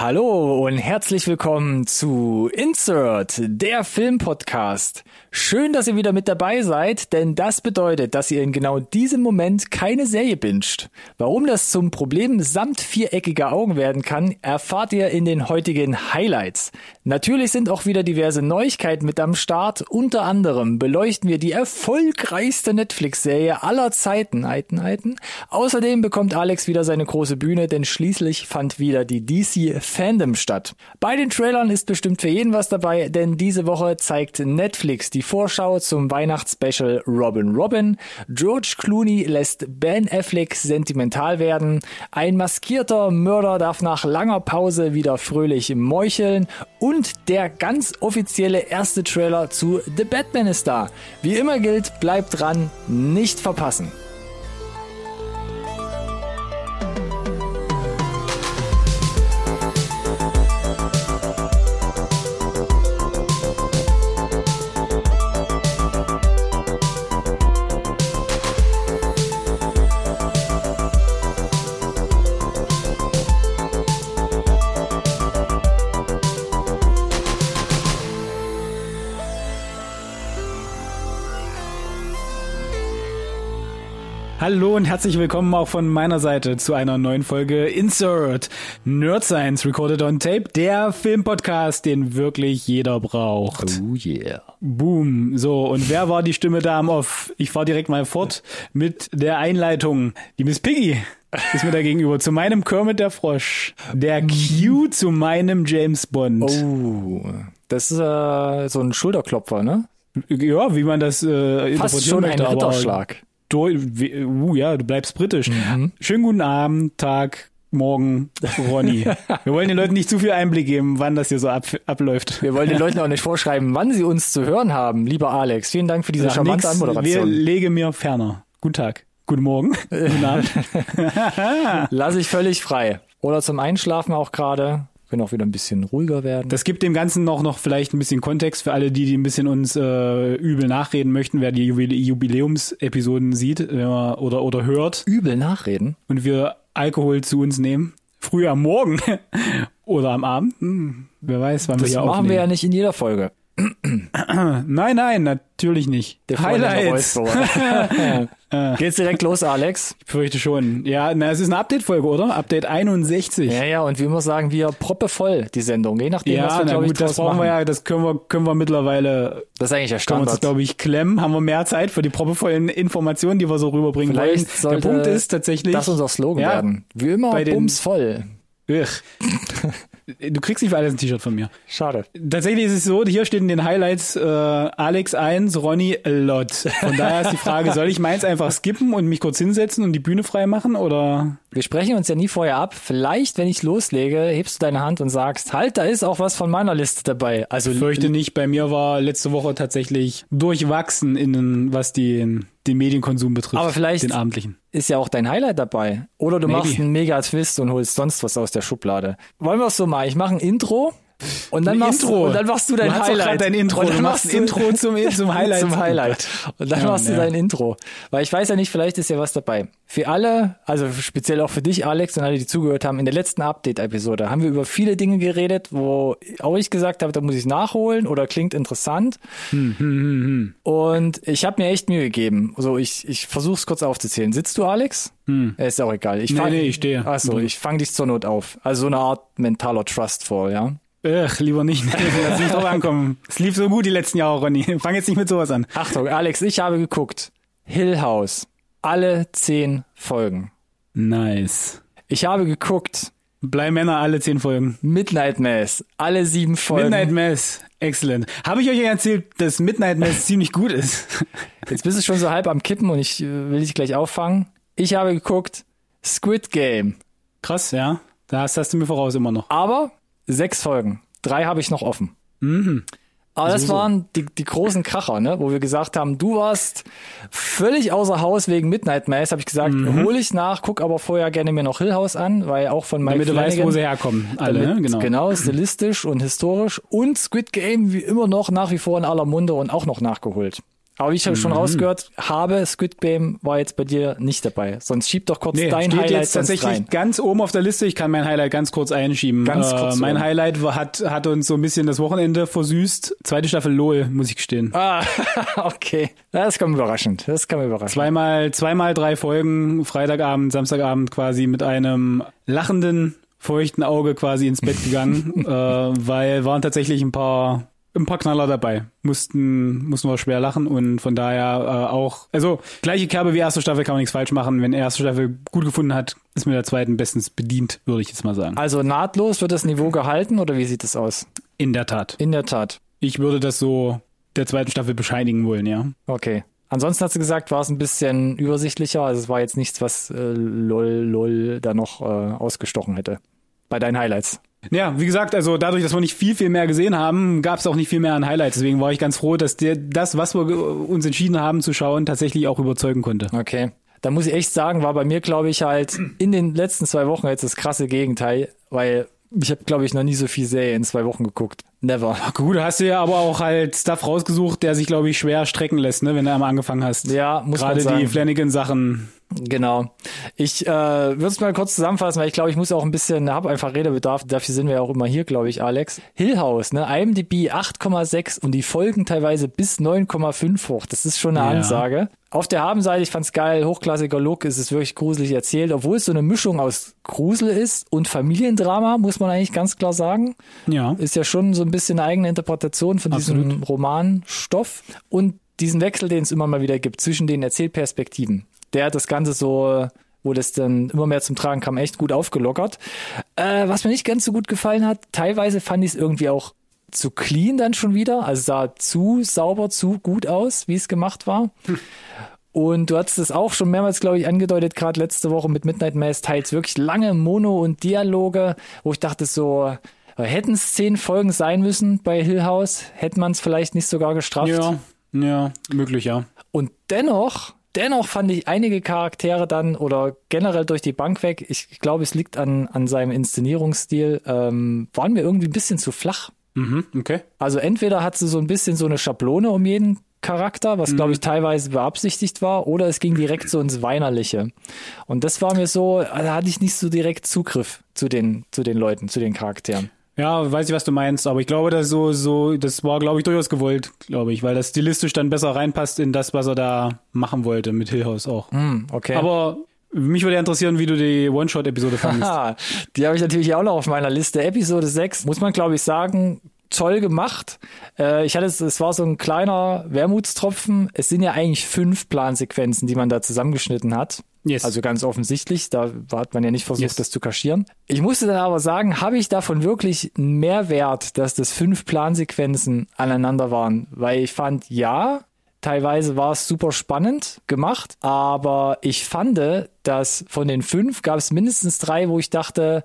Hallo und herzlich willkommen zu Insert, der Filmpodcast. Schön, dass ihr wieder mit dabei seid, denn das bedeutet, dass ihr in genau diesem Moment keine Serie binscht. Warum das zum Problem samt viereckiger Augen werden kann, erfahrt ihr in den heutigen Highlights. Natürlich sind auch wieder diverse Neuigkeiten mit am Start. Unter anderem beleuchten wir die erfolgreichste Netflix-Serie aller Zeiten, Eiten, Eiten. Außerdem bekommt Alex wieder seine große Bühne, denn schließlich fand wieder die DC Fandom statt. Bei den Trailern ist bestimmt für jeden was dabei, denn diese Woche zeigt Netflix die die Vorschau zum Weihnachtsspecial Robin Robin. George Clooney lässt Ben Affleck sentimental werden. Ein maskierter Mörder darf nach langer Pause wieder fröhlich meucheln. Und der ganz offizielle erste Trailer zu The Batman ist da. Wie immer gilt, bleibt dran, nicht verpassen. Hallo und herzlich willkommen auch von meiner Seite zu einer neuen Folge Insert Nerd Science Recorded on Tape, der Filmpodcast, den wirklich jeder braucht. Oh yeah. Boom. So, und wer war die Stimme da am Off? Ich fahr direkt mal fort mit der Einleitung. Die Miss Piggy ist mir da gegenüber. Zu meinem Kermit der Frosch. Der Q zu meinem James Bond. Oh, das ist äh, so ein Schulterklopfer, ne? Ja, wie man das äh, Fast schon ein Ritterschlag uh, ja, du bleibst britisch. Mhm. Schönen guten Abend, Tag, Morgen, Ronny. Wir wollen den Leuten nicht zu viel Einblick geben, wann das hier so ab, abläuft. Wir wollen den Leuten auch nicht vorschreiben, wann sie uns zu hören haben. Lieber Alex, vielen Dank für diese Sag charmante nix, Anmoderation. Wir lege mir ferner. Guten Tag. Guten Morgen. Guten Abend. Lass ich völlig frei. Oder zum Einschlafen auch gerade können auch wieder ein bisschen ruhiger werden. Das gibt dem Ganzen noch, noch vielleicht ein bisschen Kontext für alle, die, die ein bisschen uns äh, übel nachreden möchten, wer die Jubiläumsepisoden sieht äh, oder, oder hört. Übel nachreden? Und wir Alkohol zu uns nehmen. Früh am Morgen oder am Abend. Hm, wer weiß, wann das wir hier aufnehmen. Das machen wir ja nicht in jeder Folge. nein, nein, natürlich nicht. Der Highlights. Geht's direkt los, Alex? Ich fürchte schon. Ja, na, es ist eine Update-Folge, oder? Update 61. Ja, ja, und wie immer sagen wir proppevoll die Sendung, je nachdem, ja, was wir, na gut, das brauchen machen. wir ja, das können wir, können wir mittlerweile. Das ist eigentlich der Standard. Können wir uns, glaube ich, klemmen. Haben wir mehr Zeit für die proppevollen Informationen, die wir so rüberbringen Vielleicht wollen. Der Punkt ist tatsächlich. Das unser Slogan ja, werden. Wie immer, bumsvoll. Du kriegst nicht für alles ein T-Shirt von mir. Schade. Tatsächlich ist es so, hier steht in den Highlights äh, Alex 1, Ronny a lot. Von daher ist die Frage, soll ich meins einfach skippen und mich kurz hinsetzen und die Bühne frei machen oder? Wir sprechen uns ja nie vorher ab. Vielleicht, wenn ich loslege, hebst du deine Hand und sagst, halt, da ist auch was von meiner Liste dabei. Also ich fürchte nicht, bei mir war letzte Woche tatsächlich durchwachsen in was die den Medienkonsum betrifft. Aber vielleicht den abendlichen. ist ja auch dein Highlight dabei. Oder du Maybe. machst einen Mega-Twist und holst sonst was aus der Schublade. Wollen wir es so mal? Ich mache ein Intro und dann, machst, Intro. und dann machst du dein du Highlight. dein Intro. Und dann du machst ein Intro zum, zum Highlight. zum Highlight. Und dann ja, machst du ja. dein Intro. Weil ich weiß ja nicht, vielleicht ist ja was dabei. Für alle, also speziell auch für dich, Alex, und alle, die zugehört haben, in der letzten Update-Episode haben wir über viele Dinge geredet, wo auch ich gesagt habe, da muss ich nachholen oder klingt interessant. Hm, hm, hm, hm. Und ich habe mir echt Mühe gegeben. Also ich, ich versuche es kurz aufzuzählen. Sitzt du, Alex? Hm. Ist auch egal. Ich nee, fang, nee, ich stehe. Achso, ich fange dich zur Not auf. Also so eine Art mentaler Trust-Fall, ja? Ach, lieber nicht. Lass nicht drauf ankommen. Es lief so gut die letzten Jahre, Ronny. Fang jetzt nicht mit sowas an. Achtung, Alex, ich habe geguckt. Hill House. Alle zehn Folgen. Nice. Ich habe geguckt. Blei Männer alle zehn Folgen. Midnight Mass. Alle sieben Folgen. Midnight Mass. Excellent. Habe ich euch erzählt, dass Midnight Mass ziemlich gut ist? Jetzt bist du schon so halb am Kippen und ich äh, will dich gleich auffangen. Ich habe geguckt. Squid Game. Krass, ja. Das hast du mir voraus immer noch. Aber Sechs Folgen. Drei habe ich noch offen. Mhm. Aber das so, waren die, die großen Kracher, ne? wo wir gesagt haben, du warst völlig außer Haus wegen Midnight Mass. Habe ich gesagt, Mhm. hole ich nach, guck aber vorher gerne mir noch Hill House an, weil auch von Mike Damit du weißt, Flanagan- wo sie herkommen. Alle, damit, ne? genau. genau, stilistisch und historisch. Und Squid Game wie immer noch nach wie vor in aller Munde und auch noch nachgeholt. Aber wie ich schon rausgehört habe, Squid Game war jetzt bei dir nicht dabei. Sonst schieb doch kurz Nee, dein steht Highlight jetzt tatsächlich rein. ganz oben auf der Liste. Ich kann mein Highlight ganz kurz einschieben. Ganz äh, kurz mein oben. Highlight hat, hat uns so ein bisschen das Wochenende versüßt. Zweite Staffel LOL, muss ich gestehen. Ah, okay. Das kam überraschend. Das kam überraschend. Zweimal, zweimal drei Folgen, Freitagabend, Samstagabend quasi mit einem lachenden, feuchten Auge quasi ins Bett gegangen, äh, weil waren tatsächlich ein paar ein paar Knaller dabei. Mussten, mussten wir schwer lachen und von daher äh, auch, also gleiche Kerbe wie erste Staffel kann man nichts falsch machen. Wenn erste Staffel gut gefunden hat, ist mit der zweiten bestens bedient, würde ich jetzt mal sagen. Also nahtlos wird das Niveau gehalten oder wie sieht es aus? In der Tat. In der Tat. Ich würde das so der zweiten Staffel bescheinigen wollen, ja. Okay. Ansonsten hast du gesagt, war es ein bisschen übersichtlicher. Also es war jetzt nichts, was äh, lol, lol da noch äh, ausgestochen hätte. Bei deinen Highlights. Ja, wie gesagt, also dadurch, dass wir nicht viel, viel mehr gesehen haben, gab es auch nicht viel mehr an Highlights. Deswegen war ich ganz froh, dass der, das, was wir uns entschieden haben zu schauen, tatsächlich auch überzeugen konnte. Okay. Da muss ich echt sagen, war bei mir, glaube ich, halt in den letzten zwei Wochen jetzt das krasse Gegenteil, weil ich habe, glaube ich, noch nie so viel Serie in zwei Wochen geguckt. Never. Gut, du hast dir ja aber auch halt Stuff rausgesucht, der sich, glaube ich, schwer strecken lässt, ne, wenn du einmal angefangen hast. Ja, muss man Gerade sagen. die Flanagan-Sachen. Genau. Ich äh, würde es mal kurz zusammenfassen, weil ich glaube, ich muss auch ein bisschen, habe einfach Redebedarf. Dafür sind wir ja auch immer hier, glaube ich, Alex. Hill House, ne? IMDb 8,6 und die Folgen teilweise bis 9,5 hoch. Das ist schon eine Ja. Ansage. Auf der Habenseite, ich fand's geil, hochklassiger Look, es ist wirklich gruselig erzählt, obwohl es so eine Mischung aus Grusel ist und Familiendrama, muss man eigentlich ganz klar sagen. Ja. Ist ja schon so ein bisschen eine eigene Interpretation von diesem Absolut. Romanstoff und diesen Wechsel, den es immer mal wieder gibt zwischen den Erzählperspektiven. Der hat das Ganze so, wo das dann immer mehr zum Tragen kam, echt gut aufgelockert. Äh, was mir nicht ganz so gut gefallen hat, teilweise fand ich es irgendwie auch zu clean dann schon wieder, also sah zu sauber, zu gut aus, wie es gemacht war. Und du hattest es auch schon mehrmals, glaube ich, angedeutet, gerade letzte Woche mit Midnight Mass, teils wirklich lange Mono- und Dialoge, wo ich dachte so, hätten es zehn Folgen sein müssen bei Hill House, hätte man es vielleicht nicht sogar gestraft. Ja, ja, möglich, ja. Und dennoch, dennoch fand ich einige Charaktere dann oder generell durch die Bank weg, ich, ich glaube, es liegt an, an seinem Inszenierungsstil, ähm, waren mir irgendwie ein bisschen zu flach. Mhm, okay. Also entweder hat sie so ein bisschen so eine Schablone um jeden Charakter, was glaube ich teilweise beabsichtigt war, oder es ging direkt so ins Weinerliche. Und das war mir so, da hatte ich nicht so direkt Zugriff zu den, zu den Leuten, zu den Charakteren. Ja, weiß ich, was du meinst, aber ich glaube, dass so, so, das war, glaube ich, durchaus gewollt, glaube ich, weil das stilistisch dann besser reinpasst in das, was er da machen wollte mit Hill House auch. Hm, okay. Aber mich würde interessieren, wie du die One-Shot-Episode fandest. Die habe ich natürlich auch noch auf meiner Liste. Episode 6, muss man glaube ich sagen, toll gemacht. Äh, ich hatte es, es war so ein kleiner Wermutstropfen. Es sind ja eigentlich fünf Plansequenzen, die man da zusammengeschnitten hat. Yes. Also ganz offensichtlich, da hat man ja nicht versucht, Yes. das zu kaschieren. Ich musste dann aber sagen, habe ich davon wirklich einen Mehrwert, dass das fünf Plansequenzen aneinander waren? Weil ich fand, ja, teilweise war es super spannend gemacht, aber ich fand, dass von den fünf gab es mindestens drei, wo ich dachte,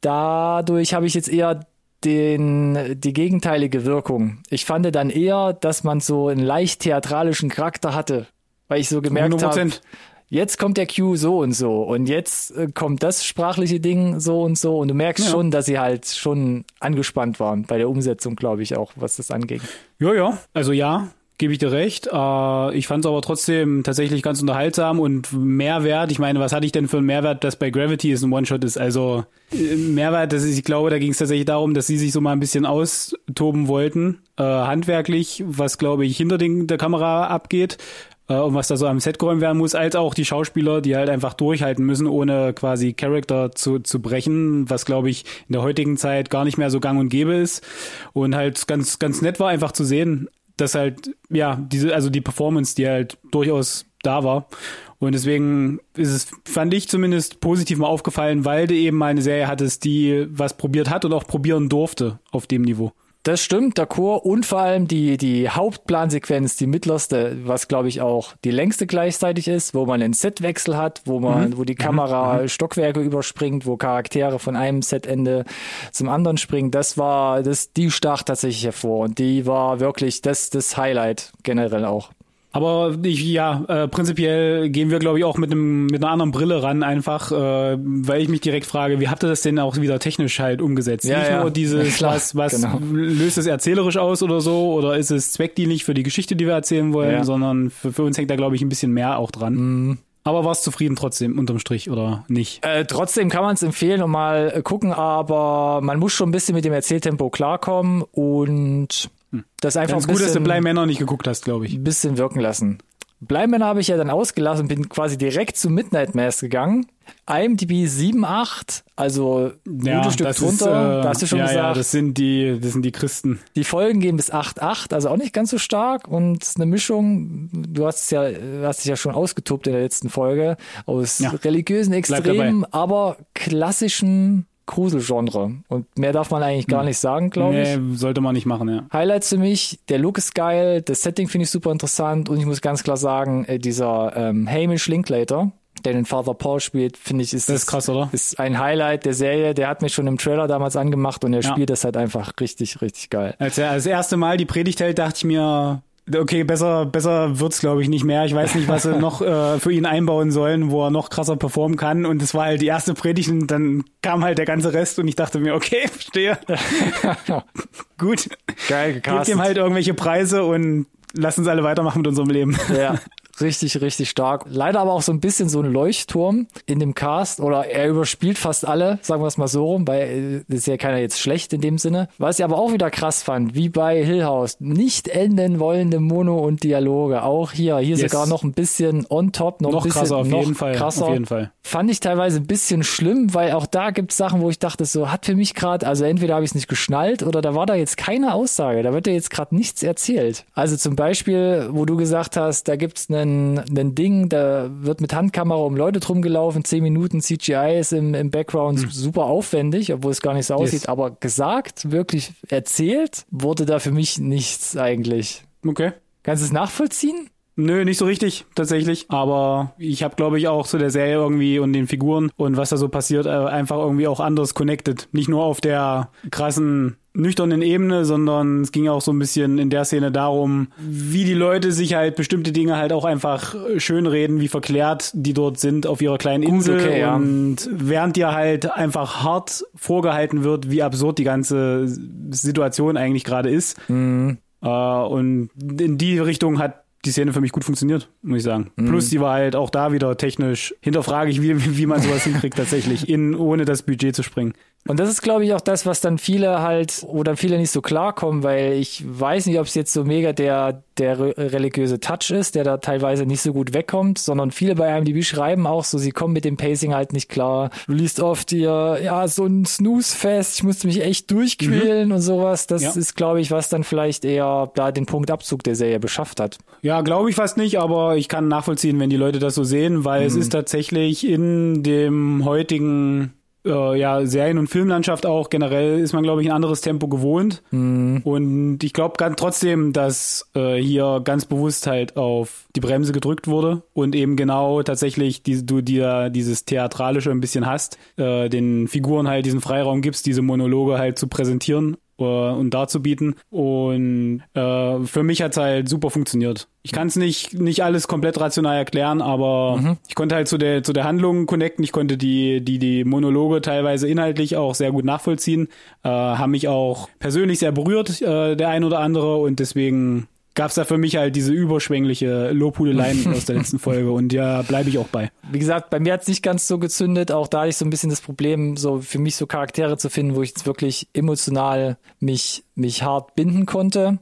dadurch habe ich jetzt eher den, die gegenteilige Wirkung. Ich fand dann eher, dass man so einen leicht theatralischen Charakter hatte, weil ich so gemerkt habe, 100%. jetzt kommt der Cue so und so und jetzt äh, kommt das sprachliche Ding so und so und du merkst Ja. schon, dass sie halt schon angespannt waren bei der Umsetzung, glaube ich auch, was das angeht. Ja, ja, also ja, gebe ich dir recht. Äh, ich fand es aber trotzdem tatsächlich ganz unterhaltsam und Mehrwert. Ich meine, was hatte ich denn für einen Mehrwert, dass bei Gravity ist ein One-Shot ist? Also äh, Mehrwert, das ist, ich glaube, da ging es tatsächlich darum, dass sie sich so mal ein bisschen austoben wollten, äh, handwerklich, was glaube ich hinter den, der Kamera abgeht. äh, Und was da so am Set geräumt werden muss, als auch die Schauspieler, die halt einfach durchhalten müssen, ohne quasi Charakter zu, zu brechen, was glaube ich in der heutigen Zeit gar nicht mehr so gang und gäbe ist. Und halt ganz, ganz nett war einfach zu sehen, dass halt, ja, diese, also die Performance, die halt durchaus da war. Und deswegen ist es, fand ich zumindest positiv mal aufgefallen, weil du eben mal eine Serie hattest, die was probiert hat und auch probieren durfte auf dem Niveau. Das stimmt, der Chor und vor allem die, die Hauptplansequenz, die mittlerste, was glaube ich auch die längste gleichzeitig ist, wo man einen Setwechsel hat, wo man, wo die Kamera Stockwerke überspringt, wo Charaktere von einem Setende zum anderen springen. Das war, das, die stach tatsächlich hervor. Und die war wirklich das, das Highlight generell auch. Aber ich, ja, äh, prinzipiell gehen wir, glaube ich, auch mit einem mit einer anderen Brille ran, einfach, äh, weil ich mich direkt frage, wie habt ihr das denn auch wieder technisch halt umgesetzt? Ja, Nicht ja. nur dieses, klar, was, was genau. löst es erzählerisch aus oder so, oder ist es zweckdienlich für die Geschichte, die wir erzählen wollen, Ja. sondern für, für uns hängt da, glaube ich, ein bisschen mehr auch dran. Mhm. Aber warst zufrieden trotzdem unterm Strich oder nicht? Äh, trotzdem kann man es empfehlen und mal äh, gucken, aber man muss schon ein bisschen mit dem Erzähltempo klarkommen und das einfach Ganz ein gut, dass du bisschen, Blei Männer nicht geguckt hast, glaube ich. ein bisschen wirken lassen. Bleimänner habe ich ja dann ausgelassen, bin quasi direkt zu Midnight Mass gegangen. IMDb 7,8, also ein gutes Stück drunter. äh, hast du schon ja, gesagt. Ja, das sind die, das sind die Christen. Die Folgen gehen bis 8,8, also auch nicht ganz so stark und ist eine Mischung. Du hast es ja, hast dich ja schon ausgetobt in der letzten Folge aus Ja. religiösen Extremen, aber klassischen Gruselgenre. Und mehr darf man eigentlich gar nicht sagen, glaube ich. Nee, sollte man nicht machen, ja. Highlights für mich, der Look ist geil, das Setting finde ich super interessant und ich muss ganz klar sagen, äh, dieser ähm, Hamish Linklater, der den Father Paul spielt, finde ich, ist, Das ist krass, oder? ist ein Highlight der Serie. Der hat mich schon im Trailer damals angemacht und er Ja. spielt das halt einfach richtig, richtig geil. Als er das erste Mal die Predigt hält, dachte ich mir, okay, besser, besser wird's glaube ich nicht mehr. Ich weiß nicht, was sie noch äh, für ihn einbauen sollen, wo er noch krasser performen kann. Und es war halt die erste Predigt und dann kam halt der ganze Rest und ich dachte mir, okay, verstehe. Gut. Geil Gebt gecastet. ihm halt irgendwelche Preise und lass uns alle weitermachen mit unserem Leben. Ja, richtig, richtig stark. Leider aber auch so ein bisschen so ein Leuchtturm in dem Cast oder er überspielt fast alle, sagen wir es mal so rum, weil äh, ist ja keiner jetzt schlecht in dem Sinne. Was ich aber auch wieder krass fand, wie bei Hill House, nicht enden wollende Mono und Dialoge. Auch hier, hier Yes. sogar noch ein bisschen on top, noch, Noch ein bisschen krasser, auf noch jeden Fall. krasser. Auf jeden Fall. Fand ich teilweise ein bisschen schlimm, weil auch da gibt's Sachen, wo ich dachte, so hat für mich gerade, also entweder habe ich es nicht geschnallt oder da war da jetzt keine Aussage, da wird ja jetzt gerade nichts erzählt. Also zum Beispiel, wo du gesagt hast, da gibt's einen, einen Ding, da wird mit Handkamera um Leute drum gelaufen, 10 Minuten CGI ist im, im Background super aufwendig, obwohl es gar nicht so aussieht. Yes. aber gesagt, wirklich erzählt, wurde da für mich nichts eigentlich. Okay. Kannst du es nachvollziehen? Nö, nicht so richtig tatsächlich. Aber ich habe, glaube ich, auch zu der Serie irgendwie und den Figuren und was da so passiert, äh, einfach irgendwie auch anders connected. Nicht nur auf der krassen nüchternen Ebene, sondern es ging auch so ein bisschen in der Szene darum, wie die Leute sich halt bestimmte Dinge halt auch einfach schönreden, wie verklärt die dort sind auf ihrer kleinen Insel okay, ja. und während dir halt einfach hart vorgehalten wird, wie absurd die ganze Situation eigentlich gerade ist. Mhm. Äh, und in die Richtung hat die Szene für mich gut funktioniert, muss ich sagen. Mhm. Plus, die war halt auch da wieder technisch. Hinterfrage ich, wie, wie man sowas hinkriegt tatsächlich, in, ohne das Budget zu springen. Und das ist, glaube ich, auch das, was dann viele halt oder viele nicht so klarkommen, weil ich weiß nicht, ob es jetzt so mega der, der re- religiöse Touch ist, der da teilweise nicht so gut wegkommt, sondern viele bei IMDb schreiben auch so, sie kommen mit dem Pacing halt nicht klar. Du liest oft hier, ja, so ein Snooze-Fest, ich musste mich echt durchquälen und sowas. Das Ja. ist, glaube ich, was dann vielleicht eher da den Punktabzug der Serie beschafft hat. Ja, glaube ich fast nicht, aber ich kann nachvollziehen, wenn die Leute das so sehen, weil es ist tatsächlich in dem heutigen äh, ja, Serien- und Filmlandschaft auch. Generell ist man, glaube ich, ein anderes Tempo gewohnt. Und ich glaube ganz trotzdem, dass äh, hier ganz bewusst halt auf die Bremse gedrückt wurde und eben genau tatsächlich die, du dir dieses Theatralische ein bisschen hast, äh, den Figuren halt diesen Freiraum gibst, diese Monologe halt zu präsentieren und darzubieten. Und äh, für mich hat's halt super funktioniert. Ich kann es nicht, nicht alles komplett rational erklären, aber ich konnte halt zu der, zu der Handlung connecten. Ich konnte die, die, die Monologe teilweise inhaltlich auch sehr gut nachvollziehen, äh, haben mich auch persönlich sehr berührt, äh, der ein oder andere. Und deswegen gab's da für mich halt diese überschwängliche Lobhudeleien aus der letzten Folge. Und ja, bleibe ich auch bei. Wie gesagt, bei mir hat es nicht ganz so gezündet. Auch da hatte ich so ein bisschen das Problem, so für mich so Charaktere zu finden, wo ich jetzt wirklich emotional mich, mich hart binden konnte.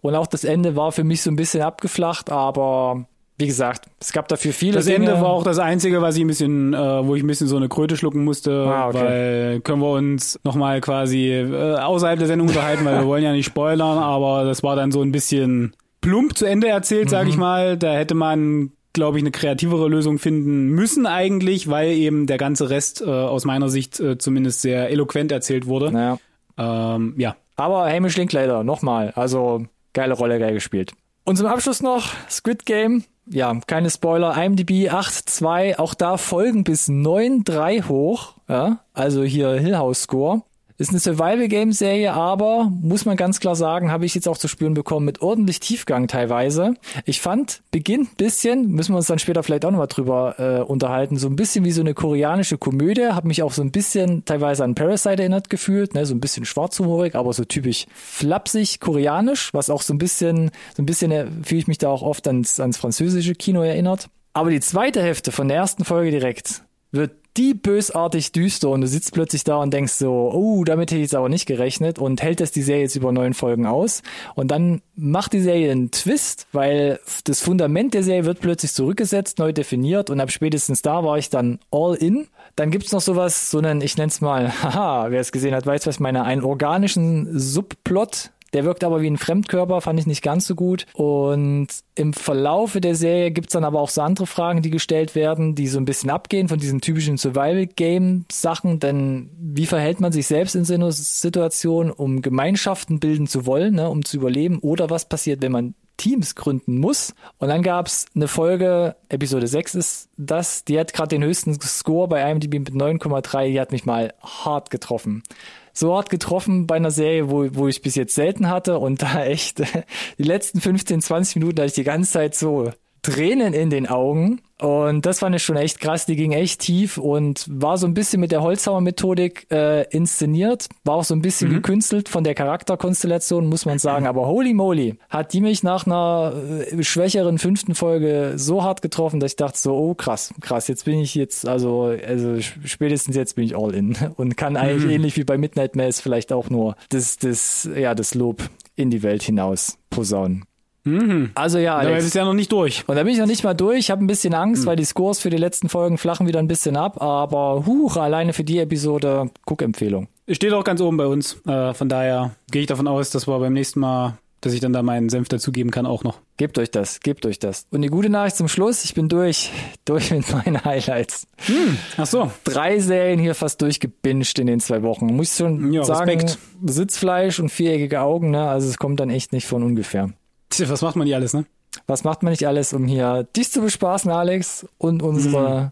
Und auch das Ende war für mich so ein bisschen abgeflacht, aber wie gesagt, es gab dafür viele Das Dinge. Ende war auch das Einzige, was ich ein bisschen, äh, wo ich ein bisschen so eine Kröte schlucken musste, Ah, okay. weil können wir uns nochmal quasi äh, außerhalb der Sendung unterhalten, weil wir wollen ja nicht spoilern, aber das war dann so ein bisschen plump zu Ende erzählt, sage ich Mhm. mal. Da hätte man glaube ich, eine kreativere Lösung finden müssen eigentlich, weil eben der ganze Rest äh, aus meiner Sicht äh, zumindest sehr eloquent erzählt wurde. Naja. Ähm, ja, Aber Hamish Linklater, nochmal, also geile Rolle, geil gespielt. Und zum Abschluss noch Squid Game. Ja, keine Spoiler. IMDb 8.2, auch da Folgen bis 9.3 hoch. Ja, also hier Hill House Score. Ist eine Survival-Game-Serie, aber muss man ganz klar sagen, habe ich jetzt auch zu spüren bekommen, mit ordentlich Tiefgang teilweise. Ich fand, beginnt ein bisschen, müssen wir uns dann später vielleicht auch nochmal drüber äh, unterhalten, so ein bisschen wie so eine koreanische Komödie, habe mich auch so ein bisschen teilweise an Parasite erinnert gefühlt, ne? so ein bisschen schwarzhumorig, aber so typisch flapsig koreanisch, was auch so ein bisschen, so ein bisschen äh, fühle ich mich da auch oft ans, ans französische Kino erinnert. Aber die zweite Hälfte von der ersten Folge direkt wird die bösartig düster und du sitzt plötzlich da und denkst so, oh, damit hätte ich jetzt aber nicht gerechnet und hält das die Serie jetzt über neun Folgen aus und dann macht die Serie einen Twist, weil das Fundament der Serie wird plötzlich zurückgesetzt, neu definiert und ab spätestens da war ich dann all in. Dann gibt's noch sowas, so einen, ich nenn's mal, haha, wer es gesehen hat, weiß, was meine, einen organischen Subplot der wirkt aber wie ein Fremdkörper, fand ich nicht ganz so gut. Und im Verlaufe der Serie gibt's dann aber auch so andere Fragen, die gestellt werden, die so ein bisschen abgehen von diesen typischen Survival-Game-Sachen. Denn wie verhält man sich selbst in so einer Situation, um Gemeinschaften bilden zu wollen, ne, um zu überleben? Oder was passiert, wenn man Teams gründen muss. Und dann gab's eine Folge, Episode 6 ist das, die hat gerade den höchsten Score bei IMDb mit 9,3, die hat mich mal hart getroffen so hart getroffen bei einer Serie, wo, wo ich bis jetzt selten hatte. Und da echt die letzten 15, 20 Minuten hatte ich die ganze Zeit so Tränen in den Augen und das fand ich schon echt krass, die ging echt tief und war so ein bisschen mit der Holzhauer-Methodik äh, inszeniert, war auch so ein bisschen mhm. gekünstelt von der Charakterkonstellation, muss man sagen. Aber holy moly, hat die mich nach einer äh, schwächeren fünften Folge so hart getroffen, dass ich dachte so, oh krass, krass, jetzt bin ich jetzt, also, also spätestens jetzt bin ich all in und kann eigentlich mhm. ähnlich wie bei Midnight Mass vielleicht auch nur das, das, ja, das Lob in die Welt hinaus posaunen. Mhm. Also ja, Alex. Aber ist ja noch nicht durch. Und da bin ich noch nicht mal durch. Ich habe ein bisschen Angst, mhm. weil die Scores für die letzten Folgen flachen wieder ein bisschen ab. Aber huch, alleine für die Episode Guckempfehlung. Steht auch ganz oben bei uns. Äh, von daher gehe ich davon aus, dass wir beim nächsten Mal, dass ich dann da meinen Senf dazugeben kann, auch noch. Gebt euch das, gebt euch das. Und die gute Nachricht zum Schluss, ich bin durch, durch mit meinen Highlights. Hm, ach so. Drei Serien hier fast durchgebinged in den zwei Wochen. Muss ich schon ja, sagen, Respekt. Sitzfleisch und viereckige Augen, ne? Also es kommt dann echt nicht von ungefähr. Tja, was macht man nicht alles, ne? Was macht man nicht alles, um hier dich zu bespaßen, Alex, und unsere mhm.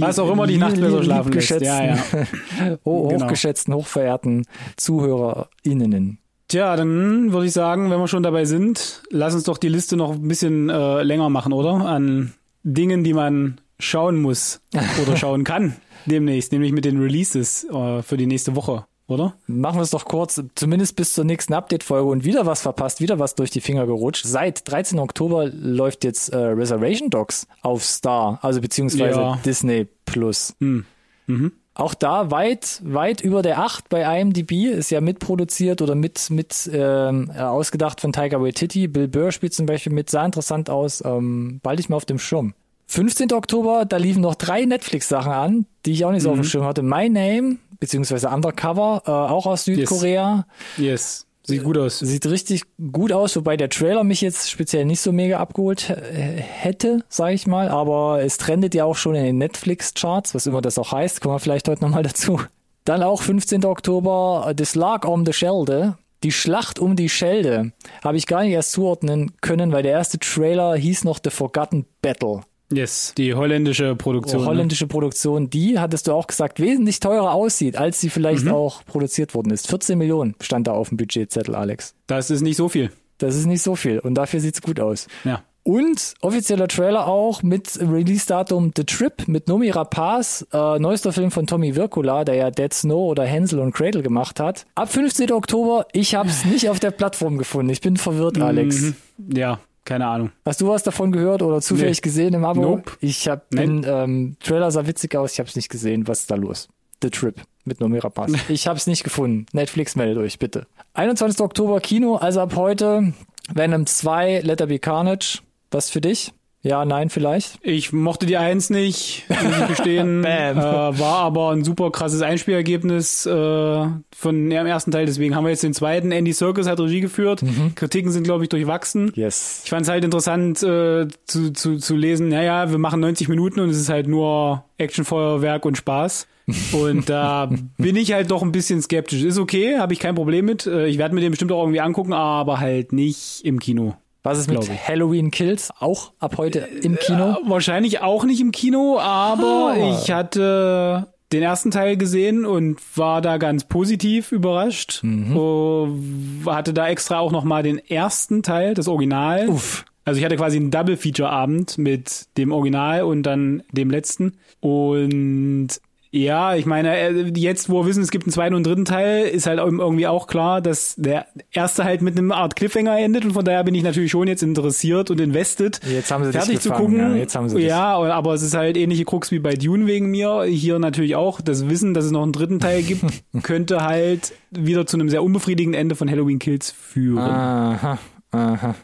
Was auch immer die Nacht besser schlafen lässt. Ja, ja. genau. hochgeschätzten, hochverehrten ZuhörerInnen. Tja, dann würde ich sagen, wenn wir schon dabei sind, lass uns doch die Liste noch ein bisschen äh, länger machen, oder? An Dingen, die man schauen muss oder schauen kann demnächst, nämlich mit den Releases äh, für die nächste Woche oder? Machen wir es doch kurz, zumindest bis zur nächsten Update-Folge und wieder was verpasst, wieder was durch die Finger gerutscht. Seit 13. Oktober läuft jetzt äh, Reservation Dogs auf Star, also beziehungsweise ja. Disney Plus. Hm. Mhm. Auch da weit, weit über der 8 bei IMDb, ist ja mitproduziert oder mit, mit ähm, ausgedacht von Tiger Waititi. Bill Burr spielt zum Beispiel mit, sah interessant aus, ähm, bald nicht mehr auf dem Schirm. 15. Oktober, da liefen noch drei Netflix-Sachen an, die ich auch nicht so mhm. auf dem mhm. Schirm hatte. My Name, beziehungsweise Undercover, äh, auch aus Südkorea. Yes. yes. Sieht gut aus. Sieht richtig gut aus, wobei der Trailer mich jetzt speziell nicht so mega abgeholt hätte, sage ich mal. Aber es trendet ja auch schon in den Netflix-Charts, was immer das auch heißt. Kommen wir vielleicht heute nochmal dazu. Dann auch 15. Oktober, The Slag on the Schelde. Die Schlacht um die Schelde habe ich gar nicht erst zuordnen können, weil der erste Trailer hieß noch The Forgotten Battle. Yes, die holländische Produktion. Oh, holländische Produktion, die, hattest du auch gesagt, wesentlich teurer aussieht, als sie vielleicht mhm. auch produziert worden ist. 14 Millionen stand da auf dem Budgetzettel, Alex. Das ist nicht so viel. Das ist nicht so viel und dafür sieht's gut aus. Ja. Und offizieller Trailer auch mit Release-Datum The Trip mit Nomi Rapaz, äh, neuester Film von Tommy Wirkula, der ja Dead Snow oder Hänsel und Cradle gemacht hat. Ab 15. Oktober, ich habe es nicht auf der Plattform gefunden. Ich bin verwirrt, Alex. Mhm. Ja, keine Ahnung. Hast du was davon gehört oder zufällig nee. gesehen im Abo? Nope. Ich habe den ähm, Trailer sah witzig aus, ich habe es nicht gesehen. Was ist da los? The Trip mit Nomira Pass. ich habe es nicht gefunden. Netflix meldet euch bitte. 21. Oktober Kino, also ab heute Venom 2, Letter Be Carnage. Was für dich? Ja, nein, vielleicht. Ich mochte die Eins nicht, muss ich gestehen. äh, war aber ein super krasses Einspielergebnis äh, von ja, im ersten Teil. Deswegen haben wir jetzt den zweiten. Andy Serkis hat Regie geführt. Mhm. Kritiken sind, glaube ich, durchwachsen. Yes. Ich fand es halt interessant äh, zu, zu, zu lesen, naja, wir machen 90 Minuten und es ist halt nur Actionfeuerwerk und Spaß. Und da bin ich halt doch ein bisschen skeptisch. Ist okay, habe ich kein Problem mit. Äh, ich werde mir den bestimmt auch irgendwie angucken, aber halt nicht im Kino. Was ist mit Halloween Kills? Auch ab heute im Kino? Äh, wahrscheinlich auch nicht im Kino, aber ah. ich hatte den ersten Teil gesehen und war da ganz positiv überrascht. Mhm. Oh, hatte da extra auch noch mal den ersten Teil, das Original. Uff. Also ich hatte quasi einen Double Feature Abend mit dem Original und dann dem letzten. Und ja, ich meine, äh, jetzt, wo wir wissen, es gibt einen zweiten und dritten Teil, ist halt irgendwie auch klar, dass der erste halt mit einem Art Cliffhanger endet und von daher bin ich natürlich schon jetzt interessiert und invested, Jetzt haben sie dich fertig zu gefangen, gucken. ja, jetzt haben sie dich. ja, aber es ist halt ähnliche Krux wie bei Dune wegen mir. Hier natürlich auch das Wissen, dass es noch einen dritten Teil gibt, könnte halt wieder zu einem sehr unbefriedigenden Ende von Halloween Kills führen. Aha, aha.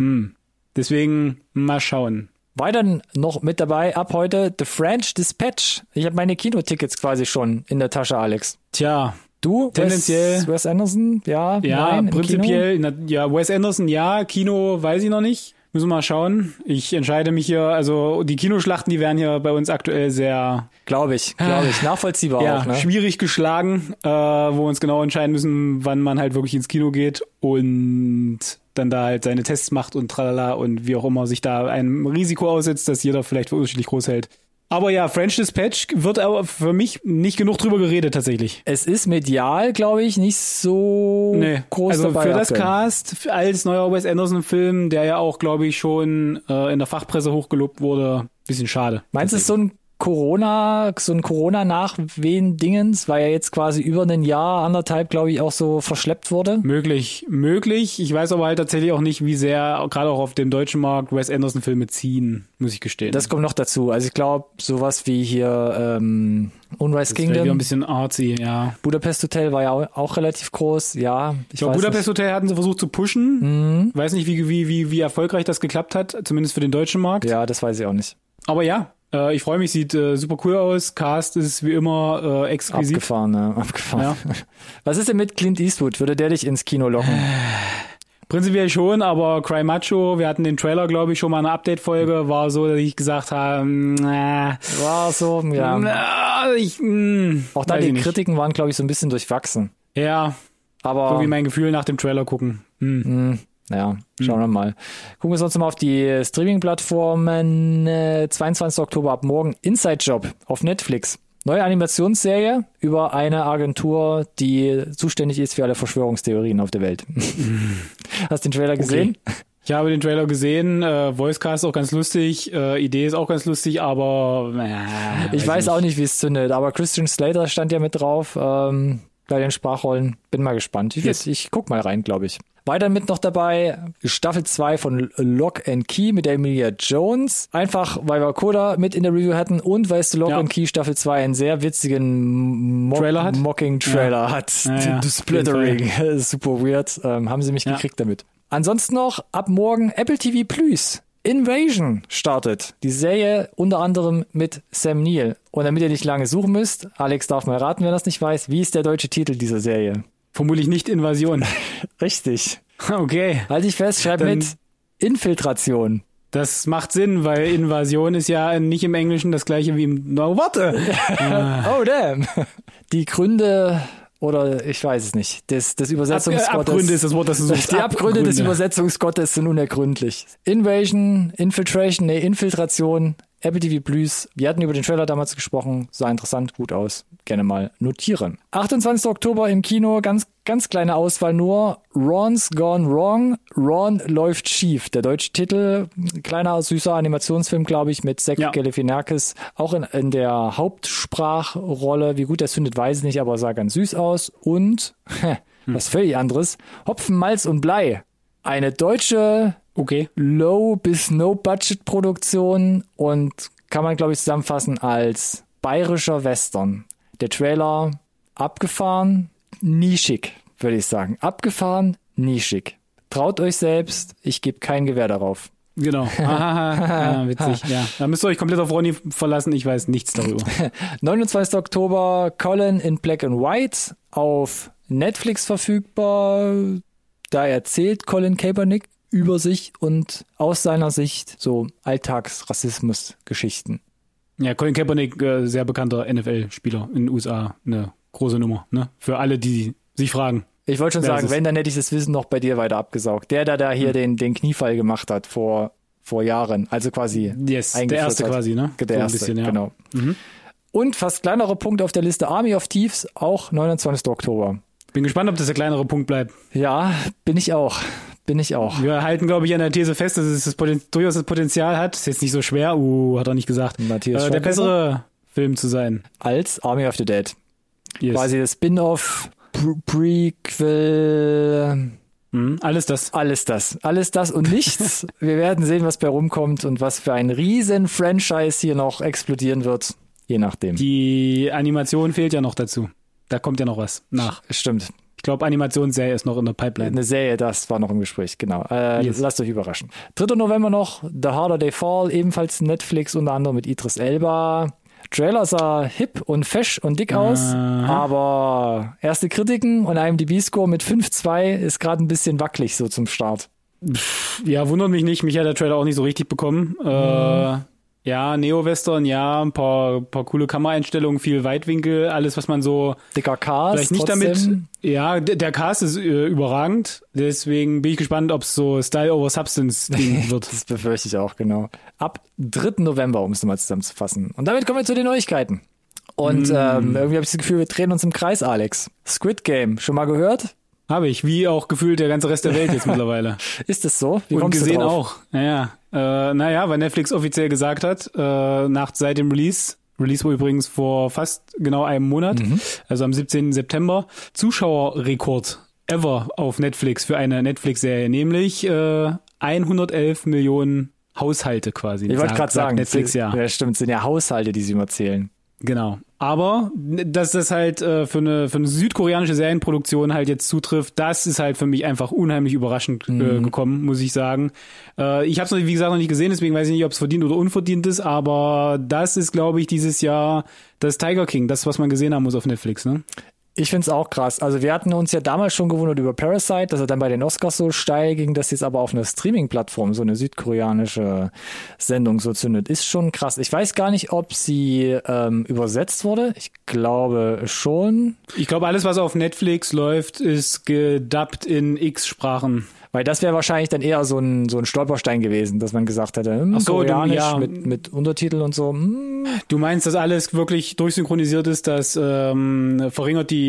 Deswegen mal schauen. Weiter noch mit dabei ab heute The French Dispatch. Ich habe meine Kinotickets quasi schon in der Tasche, Alex. Tja, Du? Tendenziell- Wes, Wes Anderson? Ja, Ja, nein, prinzipiell, na, ja, Wes Anderson, ja, Kino weiß ich noch nicht. Müssen wir mal schauen. Ich entscheide mich hier, also die Kinoschlachten, die werden hier bei uns aktuell sehr Glaube ich, glaube ich. Nachvollziehbar ja, auch, ne? schwierig geschlagen, äh, wo wir uns genau entscheiden müssen, wann man halt wirklich ins Kino geht und dann da halt seine Tests macht und tralala und wie auch immer sich da einem Risiko aussetzt, das jeder vielleicht für unterschiedlich groß hält. Aber ja, French Dispatch wird aber für mich nicht genug drüber geredet tatsächlich. Es ist medial, glaube ich, nicht so Nee, groß also dabei. für das aktuell. Cast als neuer Wes Anderson Film, der ja auch, glaube ich, schon äh, in der Fachpresse hochgelobt wurde, bisschen schade. Meinst du, es ist so ein Corona, so ein Corona-Nachwehen-Dingens, weil er jetzt quasi über ein Jahr, anderthalb, glaube ich, auch so verschleppt wurde? Möglich, möglich. Ich weiß aber halt tatsächlich auch nicht, wie sehr, gerade auch auf dem deutschen Markt, Wes Anderson Filme ziehen, muss ich gestehen. Das kommt noch dazu. Also ich glaube, sowas wie hier ähm, Unrise ist vielleicht wieder ein Kingdom, bisschen artsy, ja. Budapest Hotel war ja auch, auch relativ groß. Ja, ich glaube, Budapest Hotel hatten sie versucht zu pushen. Mhm. Weiß nicht, wie, wie, wie, wie erfolgreich das geklappt hat, zumindest für den deutschen Markt. nicht. Ja, das weiß ich auch nicht. Aber ja, äh, ich freue mich, sieht äh, super cool aus. Cast ist wie immer äh, exquisit. Abgefahren, ne? Abgefahren. Ja. Was ist denn mit Clint Eastwood? Würde der dich ins Kino locken? Prinzipiell schon, aber Cry Macho, wir hatten den Trailer, glaube ich, schon mal in einer Update-Folge, war so, dass ich gesagt habe, na, War so, ja. na, ich, mh, Auch da die ich nicht. Kritiken waren, glaube ich, so ein bisschen durchwachsen. Ja, Aber so wie mein Gefühl nach dem Trailer gucken. Hm. Hm, ja, schauen wir mal. Gucken wir uns sonst mal auf die Streaming-Plattformen. Äh, 22. Oktober ab morgen Inside Job auf Netflix. Neue Animationsserie über eine Agentur, die zuständig ist für alle Verschwörungstheorien auf der Welt. Hast du den Trailer gesehen? Ich habe den Trailer gesehen, äh, Voicecast auch ganz lustig, äh, Idee ist auch ganz lustig, aber äh, Ich weiß auch nicht, wie es zündet, aber Christian Slater stand ja mit drauf ähm, bei den Sprachrollen. Bin mal gespannt. Ich, Yes. ich guck mal rein, glaube ich. Weiter mit noch dabei Staffel 2 von Lock and Key mit der Emilia Jones. Einfach, weil wir Coda mit in der Review hatten und weil Lock Ja. and Key Staffel 2 einen sehr witzigen Mo Trailer hat? Mocking Trailer hat. Ja, ja, The Splattering. Super weird. Ähm, haben sie mich Ja. gekriegt damit. Ansonsten noch ab morgen Apple TV Plus. Invasion startet. Die Serie unter anderem mit Sam Neill. Und damit ihr nicht lange suchen müsst, Alex darf mal raten, wer das nicht weiß, wie ist der deutsche Titel dieser Serie? Vermutlich nicht Invasion. Richtig. Okay, Halt dich fest, schreib Dann- mit Infiltration. das macht Sinn, weil Invasion ist ja nicht im Englischen das gleiche wie im... No, warte! Oh, damn. Die Gründe oder ich weiß es nicht, des, des Ab, Übersetzungsgottes. Abgründe ist das Wort, das du suchst. Die Abgründe des Abgründe. Übersetzungsgottes sind unergründlich. Invasion, Infiltration, nee, Infiltration, Apple TV Plus. Wir hatten über den Trailer damals gesprochen, sah interessant, gut aus. Gerne mal notieren. 28. Oktober im Kino, ganz, ganz kleine Auswahl nur. Ron's Gone Wrong. Ron läuft schief. Der deutsche Titel, kleiner, süßer Animationsfilm, glaube ich, mit Zack Ja. Galifianakis. Auch in, in der Hauptsprachrolle. Wie gut das findet, weiß ich nicht, aber sah ganz süß aus. Und, was völlig anderes, Hopfen, Malz und Blei. Eine deutsche Okay. Low- bis No-Budget-Produktion und kann man, glaube ich, zusammenfassen als bayerischer Western. Der Trailer abgefahren, nischig, würde ich sagen. Abgefahren, nischig. Traut euch selbst, ich gebe kein Gewehr darauf. Genau. Ahaha. ja, witzig. Ja. Da müsst ihr euch komplett auf Ronny verlassen. Ich weiß nichts darüber. 29. Oktober, Colin in Black and White auf Netflix verfügbar. Da erzählt Colin Kaepernick über sich und aus seiner Sicht so Alltagsrassismus-Geschichten. Ja, Colin Kaepernick, äh, sehr bekannter NFL-Spieler in den USA. Eine große Nummer. Ne? Für alle, die sich fragen. Ich wollte schon sagen, wenn, dann hätte ich das Wissen noch bei dir weiter abgesaugt. Der, der da hier den, den Kniefall gemacht hat vor, vor Jahren. Also quasi Yes, der erste hat. quasi, ne? Der So erste, bisschen, ja. genau. Und fast kleinerer Punkt auf der Liste Army of Thieves, auch 29. Oktober. Bin gespannt, ob das der kleinere Punkt bleibt. Ja, bin ich auch. Bin ich auch. Wir halten, glaube ich, an der These fest, dass es das durchaus das Potenzial hat. Ist jetzt nicht so schwer, uh, hat er nicht gesagt. Matthias äh, der bessere Film zu sein. Als Army of the Dead. Yes. Quasi das Spin-off, Pre Prequel, Mhm, alles das. alles das. Alles das und nichts. Wir werden sehen, was bei rumkommt und was für ein riesen Franchise hier noch explodieren wird. Je nachdem. Die Animation fehlt ja noch dazu. Da kommt ja noch was nach. Stimmt. Ich glaube, Animationsserie ist noch in der Pipeline. Eine Serie, das war noch im Gespräch, genau. Äh, Yes. Lasst euch überraschen. 3. November noch, The Harder They Fall, ebenfalls Netflix, unter anderem mit Idris Elba. Trailer sah hip und fesch und dick aus, aber erste Kritiken und IMDb-Score mit 5,2 ist gerade ein bisschen wackelig so zum Start. Ja, wundert mich nicht. Mich hat der Trailer auch nicht so richtig bekommen. Äh, ja, Neo-Western, ja, ein paar, paar coole Kameraeinstellungen, viel Weitwinkel, alles, was man so Dicker Cast. vielleicht nicht damit. trotzdem. Ja, der, der Cast ist äh, überragend. Deswegen bin ich gespannt, ob es so Style over Substance Ding wird. Das befürchte ich auch, genau. Ab 3. November, um es nochmal zusammenzufassen. Und damit kommen wir zu den Neuigkeiten. Und ähm, irgendwie habe ich das Gefühl, wir drehen uns im Kreis, Alex. Squid Game, schon mal gehört? Habe ich, wie auch gefühlt der ganze Rest der Welt jetzt mittlerweile. Ist es so? Wie Und gesehen auch. Naja, äh, naja, weil Netflix offiziell gesagt hat, äh, nach seit dem Release, Release war übrigens vor fast genau einem Monat, Mhm. also am 17. September, Zuschauerrekord ever auf Netflix für eine Netflix-Serie, nämlich äh, 111 Millionen Haushalte quasi. Ich wollte gerade sagen, Netflix ja. ja, stimmt, sind ja Haushalte, die sie immer zählen. Genau. Aber dass das halt äh, für, eine, für eine südkoreanische Serienproduktion halt jetzt zutrifft, das ist halt für mich einfach unheimlich überraschend Mhm. äh, gekommen, muss ich sagen. Äh, ich habe es, wie gesagt, noch nicht gesehen, deswegen weiß ich nicht, ob es verdient oder unverdient ist, aber das ist, glaube ich, dieses Jahr das Tiger King, das, was man gesehen haben muss auf Netflix. Ne? Ich find's auch krass. Also wir hatten uns ja damals schon gewundert über Parasite, dass er dann bei den Oscars so steil ging, dass jetzt aber auf einer Streaming-Plattform so eine südkoreanische Sendung so zündet. Ist schon krass. Ich weiß gar nicht, ob sie ähm, übersetzt wurde. Ich glaube schon. Ich glaube, alles, was auf Netflix läuft, ist gedubbt in x Sprachen. Weil das wäre wahrscheinlich dann eher so ein, so ein Stolperstein gewesen, dass man gesagt hätte, hm, Ach so, du- koreanisch ja. mit, mit Untertitel und so. Hm, Du meinst, dass alles wirklich durchsynchronisiert ist, das ähm, verringert die,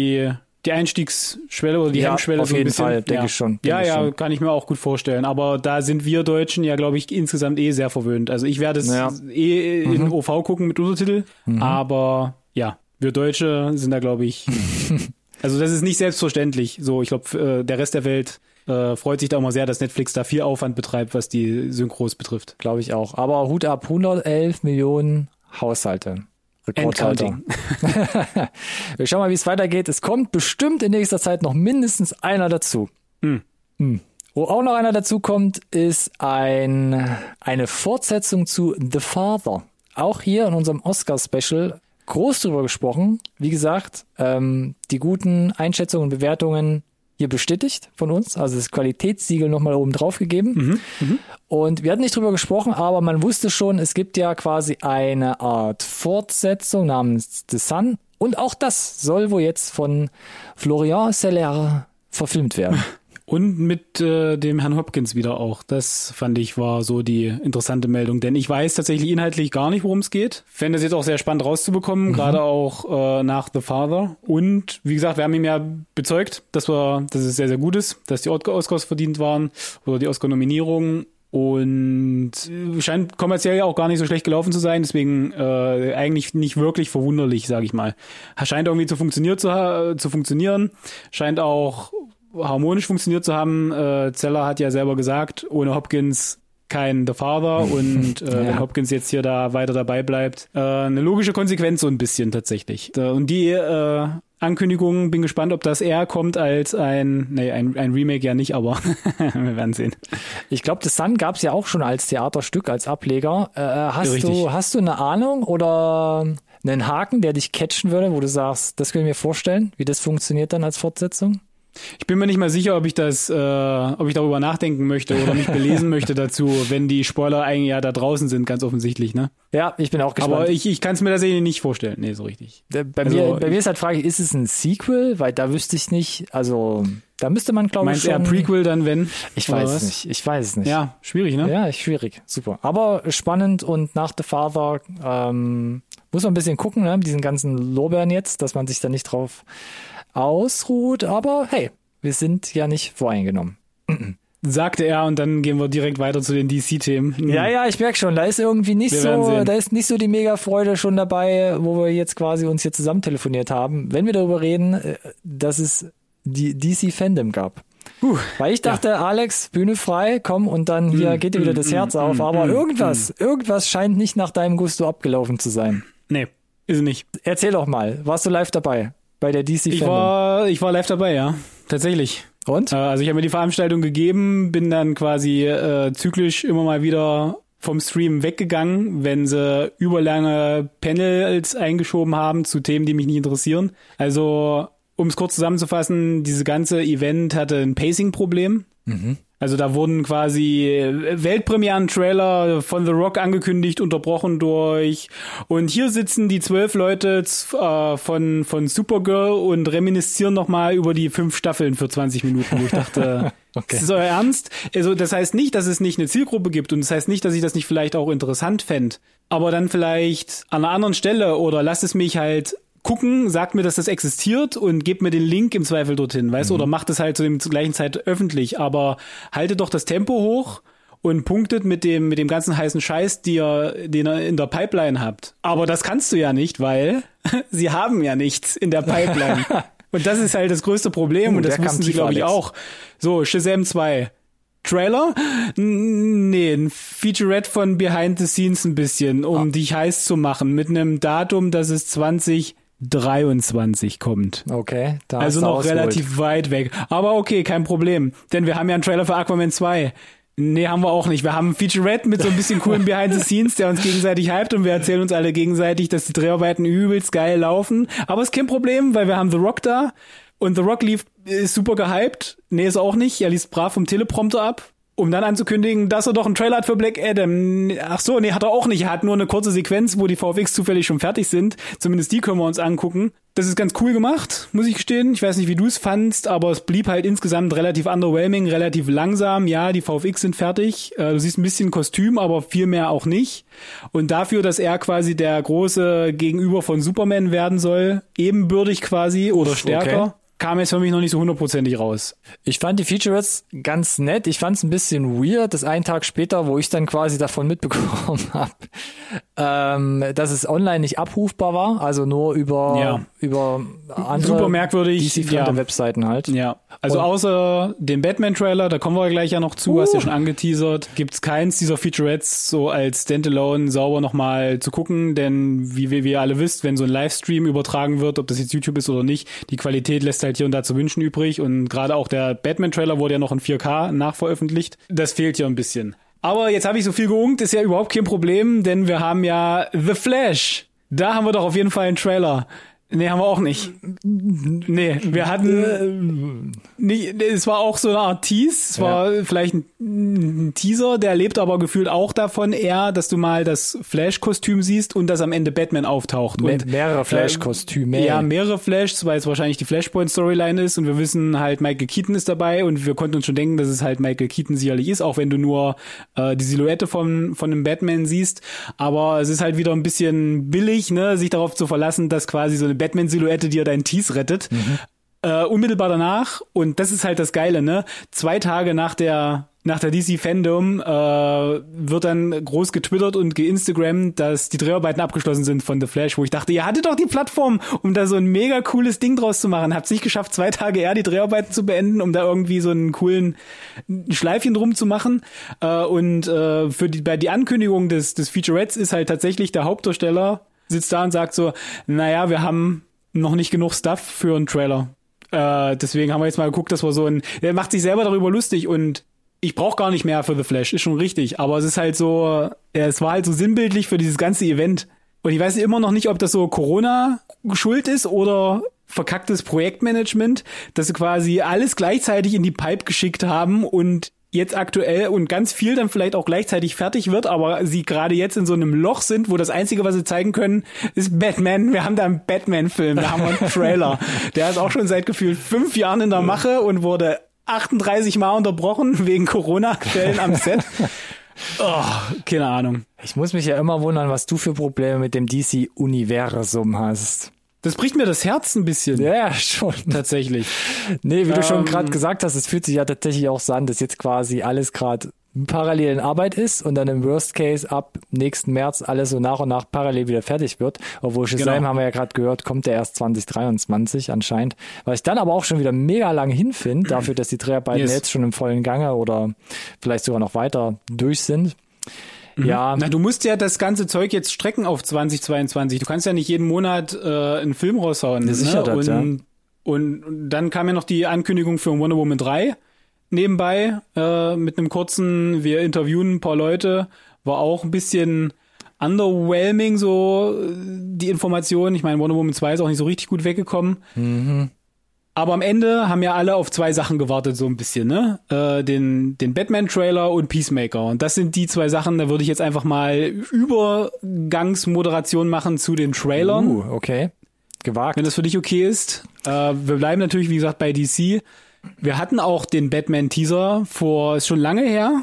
die Einstiegsschwelle oder die Ja, Hemmschwelle auf so ein jeden bisschen? Fall, denke ja. ich schon, Ja, denke ich ja, schon. kann ich mir auch gut vorstellen. Aber da sind wir Deutschen ja, glaube ich, insgesamt eh sehr verwöhnt. Also ich werde es Ja. Mhm. eh in OV gucken mit Untertitel, aber ja, wir Deutsche sind da, glaube ich, also das ist nicht selbstverständlich. So, ich glaube, äh, der Rest der Welt äh, freut sich da immer sehr, dass Netflix da viel Aufwand betreibt, was die Synchros betrifft. Glaube ich auch. Aber Hut ab, 111 Millionen Haushalte. Rekordhalter. Wir schauen mal, wie es weitergeht. Es kommt bestimmt in nächster Zeit noch mindestens einer dazu. Hm. Hm. Wo auch noch einer dazu kommt, ist ein, eine Fortsetzung zu The Father. Auch hier in unserem Oscar-Special groß drüber gesprochen. Wie gesagt, ähm, die guten Einschätzungen und Bewertungen hier bestätigt von uns, also das Qualitätssiegel nochmal oben drauf gegeben. Und wir hatten nicht drüber gesprochen, aber man wusste schon, es gibt ja quasi eine Art Fortsetzung namens The Sun. Und auch das soll wohl jetzt von Florian Seller verfilmt werden. Und mit äh, dem Herrn Hopkins wieder auch. Das fand ich war so die interessante Meldung, denn ich weiß tatsächlich inhaltlich gar nicht, worum es geht. Fände es jetzt auch sehr spannend rauszubekommen, gerade auch äh, nach The Father. Und wie gesagt, wir haben ihm ja bezeugt, dass wir, dass es sehr, sehr gut ist, dass die Oscars verdient waren oder die Oscar-Nominierung. Und äh, scheint kommerziell ja auch gar nicht so schlecht gelaufen zu sein, deswegen äh, eigentlich nicht wirklich verwunderlich, sage ich mal. Scheint irgendwie zu, funktioniert zu, zu funktionieren, scheint auch harmonisch funktioniert zu haben. Äh, Zeller hat ja selber gesagt, ohne Hopkins kein The Father und äh, wenn Hopkins jetzt hier da weiter dabei bleibt, äh, eine logische Konsequenz so ein bisschen tatsächlich. Äh, Und die äh, Ankündigung, bin gespannt, ob das eher kommt als ein, nee, ein, ein Remake ja nicht, aber wir werden sehen. Ich glaube, The Sun gab es ja auch schon als Theaterstück, als Ableger. Äh, hast, Richtig. du, hast du eine Ahnung oder einen Haken, der dich catchen würde, wo du sagst, das können wir mir vorstellen, wie das funktioniert dann als Fortsetzung? Ich bin mir nicht mal sicher, ob ich das, äh, ob ich darüber nachdenken möchte oder mich belesen möchte dazu, wenn die Spoiler eigentlich ja da draußen sind, ganz offensichtlich, ne? Ja, ich bin auch gespannt. Aber ich, ich kann es mir tatsächlich nicht vorstellen. Nee, so richtig. Bei, also, mir, bei mir ist halt Frage, ist es ein Sequel? Weil da wüsste ich nicht, also da müsste man, glaube ich, schon... Meinst du eher Prequel dann, wenn? Ich weiß es nicht, ich weiß es nicht. Ja, schwierig, ne? Ja, schwierig, super. Aber spannend und nach The Father ähm, muss man ein bisschen gucken, ne, mit diesen ganzen Lorbeeren jetzt, dass man sich da nicht drauf ausruht, aber hey, wir sind ja nicht voreingenommen. Sagte er und dann gehen wir direkt weiter zu den DC-Themen. Ja, ja, ich merke schon, da ist irgendwie nicht wir so, da ist nicht so die Mega-Freude schon dabei, wo wir jetzt quasi uns hier zusammen telefoniert haben, wenn wir darüber reden, äh, dass es die DC-Fandom gab. Uh, Weil ich dachte, ja. Alex, Bühne frei, komm und dann hier mm, geht dir wieder mm, das Herz mm, auf. Aber mm, irgendwas, mm. irgendwas scheint nicht nach deinem Gusto abgelaufen zu sein. Nee, ist nicht. Erzähl doch mal, warst du live dabei bei der DC ich war, ich war live dabei, ja. Tatsächlich. Und? Äh, also ich habe mir die Veranstaltung gegeben, bin dann quasi äh, zyklisch immer mal wieder vom Stream weggegangen, wenn sie überlange Panels eingeschoben haben zu Themen, die mich nicht interessieren. Also, um es kurz zusammenzufassen, diese ganze Event hatte ein Pacing-Problem. Mhm. Also da wurden quasi äh, Weltpremieren-Trailer von The Rock angekündigt, unterbrochen durch und hier sitzen die zwölf Leute äh, von, von Supergirl und reminiszieren nochmal über die fünf Staffeln für 20 Minuten. Wo ich dachte, okay. ist das euer Ernst? Also das heißt nicht, dass es nicht eine Zielgruppe gibt und das heißt nicht, dass ich das nicht vielleicht auch interessant fände. Aber dann vielleicht an einer anderen Stelle oder lasst es mich halt gucken, sagt mir, dass das existiert und gebt mir den Link im Zweifel dorthin, weißt du, mhm. oder macht es halt zu dem zur gleichen Zeit öffentlich, aber haltet doch das Tempo hoch und punktet mit dem mit dem ganzen heißen Scheiß, die ihr, den ihr in der Pipeline habt. Aber das kannst du ja nicht, weil sie haben ja nichts in der Pipeline. und das ist halt das größte Problem uh, und das wussten sie glaube ich auch. So, Shazam 2 Trailer? Nee, ein Featurette von Behind the Scenes ein bisschen, um ah. dich heiß zu machen, mit einem Datum, das ist 20 23 kommt. Okay, da Also noch relativ weit weg. Aber okay, kein Problem. Denn wir haben ja einen Trailer für Aquaman 2. Nee, haben wir auch nicht. Wir haben ein Featurette mit so ein bisschen coolen Behind the Scenes, der uns gegenseitig hypt und wir erzählen uns alle gegenseitig, dass die Dreharbeiten übelst geil laufen. Aber ist kein Problem, weil wir haben The Rock da und The Rock lief, ist super gehypt. Nee, ist auch nicht. Er liest brav vom Teleprompter ab um dann anzukündigen, dass er doch einen Trailer hat für Black Adam. Ach so, nee, hat er auch nicht. Er hat nur eine kurze Sequenz, wo die VFX zufällig schon fertig sind. Zumindest die können wir uns angucken. Das ist ganz cool gemacht, muss ich gestehen. Ich weiß nicht, wie du es fandst, aber es blieb halt insgesamt relativ underwhelming, relativ langsam. Ja, die VFX sind fertig. Äh, du siehst ein bisschen Kostüm, aber viel mehr auch nicht. Und dafür, dass er quasi der große Gegenüber von Superman werden soll, ebenbürtig quasi oder stärker. Okay kam jetzt für mich noch nicht so hundertprozentig raus. Ich fand die Featurettes ganz nett. Ich fand es ein bisschen weird, dass einen Tag später, wo ich dann quasi davon mitbekommen habe, ähm, dass es online nicht abrufbar war, also nur über ja. über andere super merkwürdig DC ja. Webseiten halt. Ja, also Und außer dem Batman Trailer, da kommen wir gleich ja noch zu, uh. hast du ja schon angeteasert, gibt's keins dieser Featurettes so als Standalone sauber nochmal zu gucken, denn wie wir, wie ihr alle wisst, wenn so ein Livestream übertragen wird, ob das jetzt YouTube ist oder nicht, die Qualität lässt halt hier und da zu wünschen übrig und gerade auch der Batman Trailer wurde ja noch in 4K nachveröffentlicht. Das fehlt hier ein bisschen. Aber jetzt habe ich so viel geungt, ist ja überhaupt kein Problem, denn wir haben ja The Flash. Da haben wir doch auf jeden Fall einen Trailer. Nee, haben wir auch nicht. Nee, wir hatten nicht, es war auch so eine Art Tease, es war ja. vielleicht ein, Teaser, der lebt aber gefühlt auch davon eher, dass du mal das Flash-Kostüm siehst und dass am Ende Batman auftaucht. Und, mehrere Flash-Kostüme. Äh, ja, mehrere Flashs, weil es wahrscheinlich die Flashpoint-Storyline ist und wir wissen halt, Michael Keaton ist dabei und wir konnten uns schon denken, dass es halt Michael Keaton sicherlich ist, auch wenn du nur äh, die Silhouette von, von einem Batman siehst. Aber es ist halt wieder ein bisschen billig, ne, sich darauf zu verlassen, dass quasi so eine Batman-Silhouette dir deinen Tease rettet. Mhm. Äh, unmittelbar danach, und das ist halt das Geile, ne? Zwei Tage nach der nach der DC Fandom äh, wird dann groß getwittert und geinstagrammt, dass die Dreharbeiten abgeschlossen sind von The Flash, wo ich dachte, ihr hattet doch die Plattform, um da so ein mega cooles Ding draus zu machen. Habt's nicht geschafft, zwei Tage eher die Dreharbeiten zu beenden, um da irgendwie so einen coolen Schleifchen drum zu machen. Äh, und äh, für die bei die Ankündigung des des Featurettes ist halt tatsächlich der Hauptdarsteller sitzt da und sagt so, naja, wir haben noch nicht genug Stuff für einen Trailer. Äh, deswegen haben wir jetzt mal geguckt, dass wir so ein, er macht sich selber darüber lustig und ich brauche gar nicht mehr für The Flash, ist schon richtig, aber es ist halt so, es war halt so sinnbildlich für dieses ganze Event. Und ich weiß immer noch nicht, ob das so Corona schuld ist oder verkacktes Projektmanagement, dass sie quasi alles gleichzeitig in die Pipe geschickt haben und jetzt aktuell und ganz viel dann vielleicht auch gleichzeitig fertig wird, aber sie gerade jetzt in so einem Loch sind, wo das Einzige, was sie zeigen können, ist Batman. Wir haben da einen Batman-Film, da haben wir einen Trailer. Der ist auch schon seit gefühlt fünf Jahren in der Mache und wurde 38 Mal unterbrochen wegen Corona-Quellen am Set. Oh, keine Ahnung. Ich muss mich ja immer wundern, was du für Probleme mit dem DC-Universum hast. Das bricht mir das Herz ein bisschen. Ja, schon. Tatsächlich. Nee, wie du schon Ähm. gerade gesagt hast, es fühlt sich ja tatsächlich auch so an, dass jetzt quasi alles gerade parallel in Arbeit ist und dann im Worst Case ab nächsten März alles so nach und nach parallel wieder fertig wird. Obwohl Shazam Genau. haben wir ja gerade gehört, kommt der erst 2023 anscheinend. Was ich dann aber auch schon wieder mega lang hinfinde, dafür, dass die Dreharbeiten Yes. jetzt schon im vollen Gange oder vielleicht sogar noch weiter durch sind. Ja, Na, du musst ja das ganze Zeug jetzt strecken auf 2022. Du kannst ja nicht jeden Monat äh, einen Film raushauen. Ja, sicher ne? das, und, ja. und, und dann kam ja noch die Ankündigung für Wonder Woman 3 nebenbei äh, mit einem kurzen, wir interviewen ein paar Leute, war auch ein bisschen underwhelming so äh, die Information. Ich meine, Wonder Woman 2 ist auch nicht so richtig gut weggekommen. Aber am Ende haben ja alle auf zwei Sachen gewartet, so ein bisschen, ne? Äh, den, den Batman-Trailer und Peacemaker. Und das sind die zwei Sachen, da würde ich jetzt einfach mal Übergangsmoderation machen zu den Trailern, uh, okay. Gewagt. wenn das für dich okay ist. Äh, wir bleiben natürlich, wie gesagt, bei DC. Wir hatten auch den Batman-Teaser vor, ist schon lange her.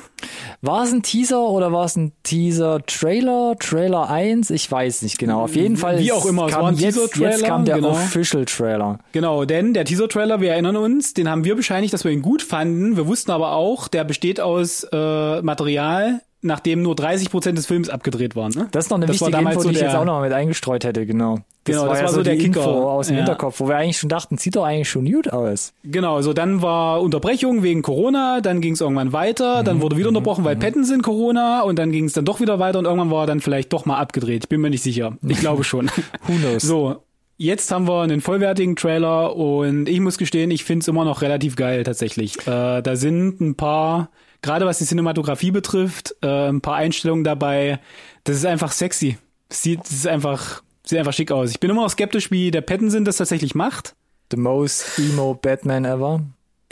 War es ein Teaser oder war es ein Teaser-Trailer? Trailer 1? Ich weiß nicht genau. Auf jeden Fall Wie auch immer, es kam war ein jetzt, jetzt kam der genau. Official-Trailer. Genau, denn der Teaser-Trailer, wir erinnern uns, den haben wir bescheinigt, dass wir ihn gut fanden. Wir wussten aber auch, der besteht aus äh, Material, nachdem nur 30 Prozent des Films abgedreht waren. Ne? Das ist noch eine Das wichtige damals Info, so die ich der- jetzt auch noch mal mit eingestreut hätte, genau. Genau, das ja war so der Kicker. Info aus dem Ja. Hinterkopf, wo wir eigentlich schon dachten, sieht doch eigentlich schon gut aus. Genau, so dann war Unterbrechung wegen Corona, dann ging es irgendwann weiter, Mhm, dann wurde wieder unterbrochen, weil Pattinson Corona und dann ging es dann doch wieder weiter und irgendwann war er dann vielleicht doch mal abgedreht. Ich bin mir nicht sicher. Ich glaube schon. Who knows? so, jetzt haben wir einen vollwertigen Trailer und ich muss gestehen, ich finde es immer noch relativ geil tatsächlich. Äh, da sind ein paar, gerade was die Cinematografie betrifft, äh, ein paar Einstellungen dabei. Das ist einfach sexy. Sieht, das ist einfach, sieht einfach schick aus. Ich bin immer noch skeptisch, wie der Pattinson das tatsächlich macht. The most emo Batman ever.